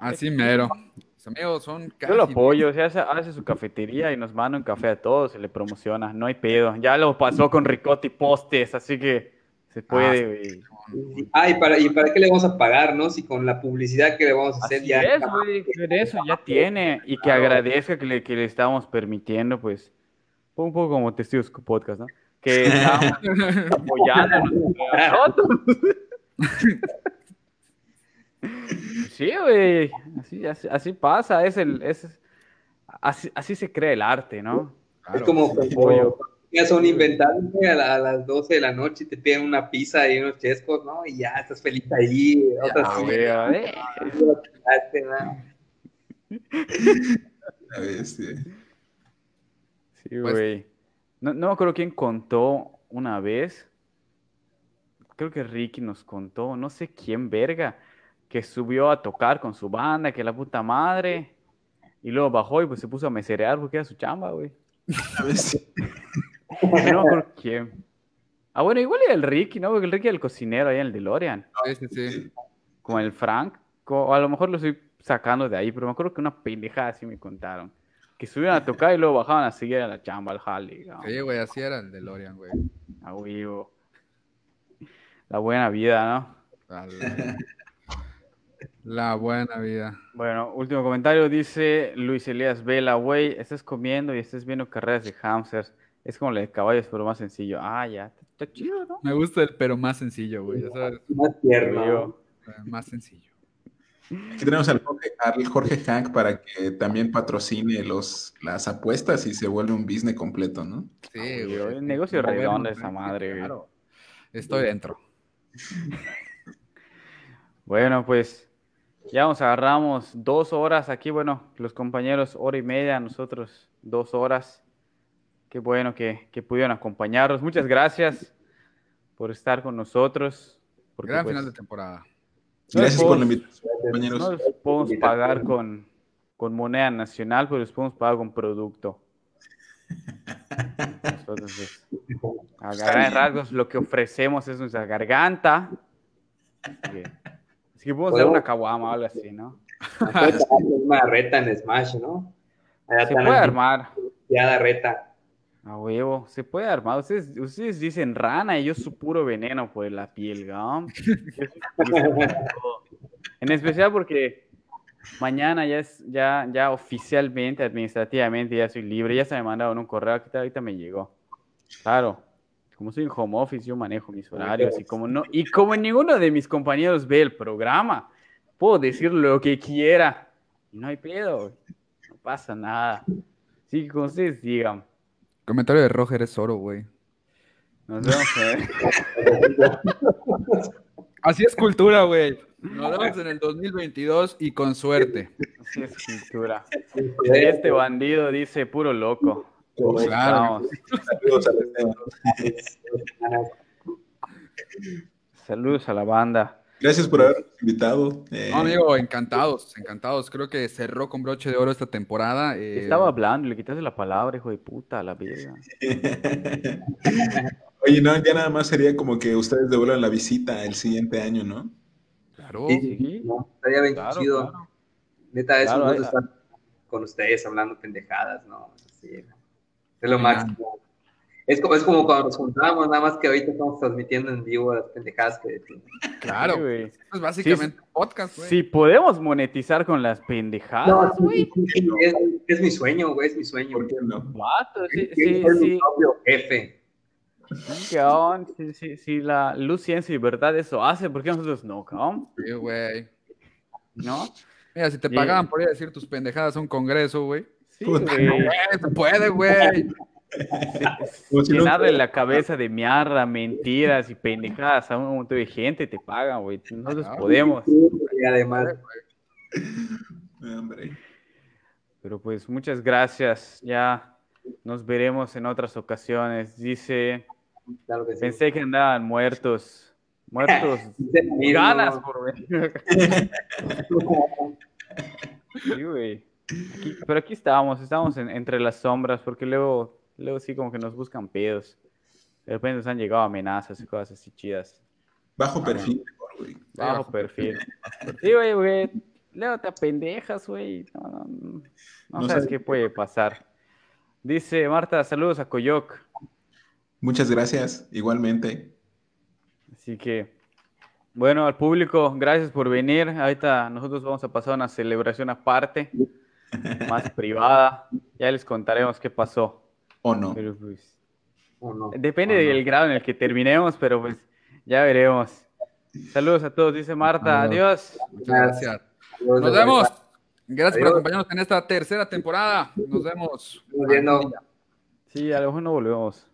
Así mero. Mis amigos son Yo lo apoyo, o sea, hace, su cafetería y nos manda un café a todos, se le promociona, no hay pedo. Ya lo pasó con Ricotti Postes, así que se puede. Ah, ¿y para, ¿y para qué le vamos a pagar, no? Si con la publicidad que le vamos a hacer ya. Es, güey, eso ya tiene. Y que agradezca que le, que le estamos permitiendo, pues. Un poco como testigos podcast, ¿no? Que estamos apoyando Sí, güey, así, así, pasa, es el, es, así, así se crea el arte, ¿no? es como cuando ya son inventados a, las 12 de la noche y te piden una pizza y unos chescos, ¿no? Y ya estás feliz ahí. Otras Sí, güey. No, no me acuerdo quién contó una vez. Creo que Ricky nos contó, no sé quién verga que subió a tocar con su banda, que la puta madre, y luego bajó y pues se puso a meserear porque era su chamba, güey. No por quién. Ah, bueno, igual era el Ricky, ¿no? Porque el Ricky era el cocinero ahí en el DeLorean. Sí, sí, sí. Con el Frank, o a lo mejor lo estoy sacando de ahí, pero me acuerdo que una pendejada así me contaron. Que subían a tocar y luego bajaban a seguir a la chamba, al Harley. Sí, güey, así era el DeLorean, güey. Ah, güey. La buena vida, ¿no? La buena vida. Bueno, último comentario, dice Luis Elías Vela, güey, estás comiendo y estás viendo carreras de hamsters. Es como la de caballos, pero más sencillo. Ah, ya, está chido, ¿no? Me gusta el pero más sencillo, güey. ya sabes, Más tierno. Eh, más sencillo. Aquí tenemos al Jorge, al Jorge Hank para que también patrocine los, las apuestas y se vuelve un business completo, ¿no? Sí, güey. güey, negocio redondo esa madre, güey. Claro. Estoy dentro. Bueno, pues ya nos agarramos dos horas aquí. Bueno, los compañeros hora y media, nosotros dos horas. Qué bueno que, que pudieron acompañarnos. Muchas gracias por estar con nosotros. porque, Gran pues, final de temporada. Gracias por la invitación, compañeros. No les podemos pagar con, con moneda nacional, pero les podemos pagar con producto. Nosotros, pues, a grandes rasgos, lo que ofrecemos es nuestra garganta. Que, así que podemos Bueno. una caguama o algo así, ¿no? Hacer una reta en Smash, ¿no? Allá Se puede armar. anticuada reta. A huevo, se puede armar. Ustedes, ustedes dicen rana y yo su puro veneno por la piel, ¿no? En especial porque mañana ya es, ya, ya oficialmente, administrativamente, ya soy libre. Ya se me mandaron un correo, ahorita, ahorita me llegó. Claro, como soy en home office, yo manejo mis horarios y como no, y como ninguno de mis compañeros ve el programa, puedo decir lo que quiera. Y no hay pedo, güey. no pasa nada. Así que como ustedes digan. Comentario de Roger es oro, güey. Nos vemos. eh. Así es cultura, güey. Nos vemos en el 2022 y con suerte. Así es cultura. Este bandido dice puro loco. Claro. Vamos. Saludos a Esteban. Saludos a la banda. Gracias por habernos invitado. eh, No, amigo, encantados, encantados. Creo que cerró con broche de oro esta temporada. eh, Estaba hablando, le quitaste la palabra, hijo de puta, a la verga. Oye, no, ya nada más sería como que ustedes devuelvan la visita el siguiente año, ¿no? Claro. Sí, sí. no, estaría bien Claro, chido. claro. Neta, es Claro, un gusto estar con ustedes hablando pendejadas, ¿no? Sí, es lo máximo. Es como, es como cuando nos juntábamos, nada más que ahorita estamos transmitiendo en vivo las pendejadas que decimos. Claro. Güey. Es básicamente podcast, güey. Si podemos monetizar con las pendejadas, güey. sí, sí, es, es mi sueño, güey, es mi sueño. ¿Por qué no? Vato, sí, Quiero sí, ser mi propio jefe. Sí, sí, la luz, ciencia y verdad eso hace, ¿por qué nosotros no, cabrón? Sí, güey. ¿No? Mira, si te pagaban por ir a decir tus pendejadas a un congreso, güey. Sí, Puta, güey. Güey, se puede, güey. Como si no- Llenarle la cabeza de mierda, mentiras y pendejadas a un montón de gente te pagan, güey. Nosotros Ah, podemos. Y además, Hombre. Pero pues muchas gracias. Ya nos veremos en otras ocasiones. Dice, claro que sí. pensé que andaban muertos. Muertos. Dice. Ganas por venir. Sí, güey. Aquí- pero aquí estábamos, estábamos en- entre las sombras, porque luego, luego sí como que nos buscan pedos. De repente nos han llegado amenazas y cosas así chidas. Bajo perfil, mejor, güey. Bajo bajo perfil. Sí, güey, güey. Luego te apendejas, güey. No, no, no, no No sabes sabes. qué puede pasar. Dice Marta, saludos a Coyoc. Muchas gracias, igualmente. Así que, bueno, al público, gracias por venir. Ahorita nosotros vamos a pasar una celebración aparte, más privada. Ya les contaremos qué pasó. ¿O no? Pero pues, ¿O no? depende no. del grado en el que terminemos, pero pues ya veremos. Saludos a todos, dice Marta. Adiós. Muchas gracias. Nos vemos. Gracias por acompañarnos en esta tercera temporada. Nos vemos. Estamos viendo. Sí, a lo mejor no volvemos.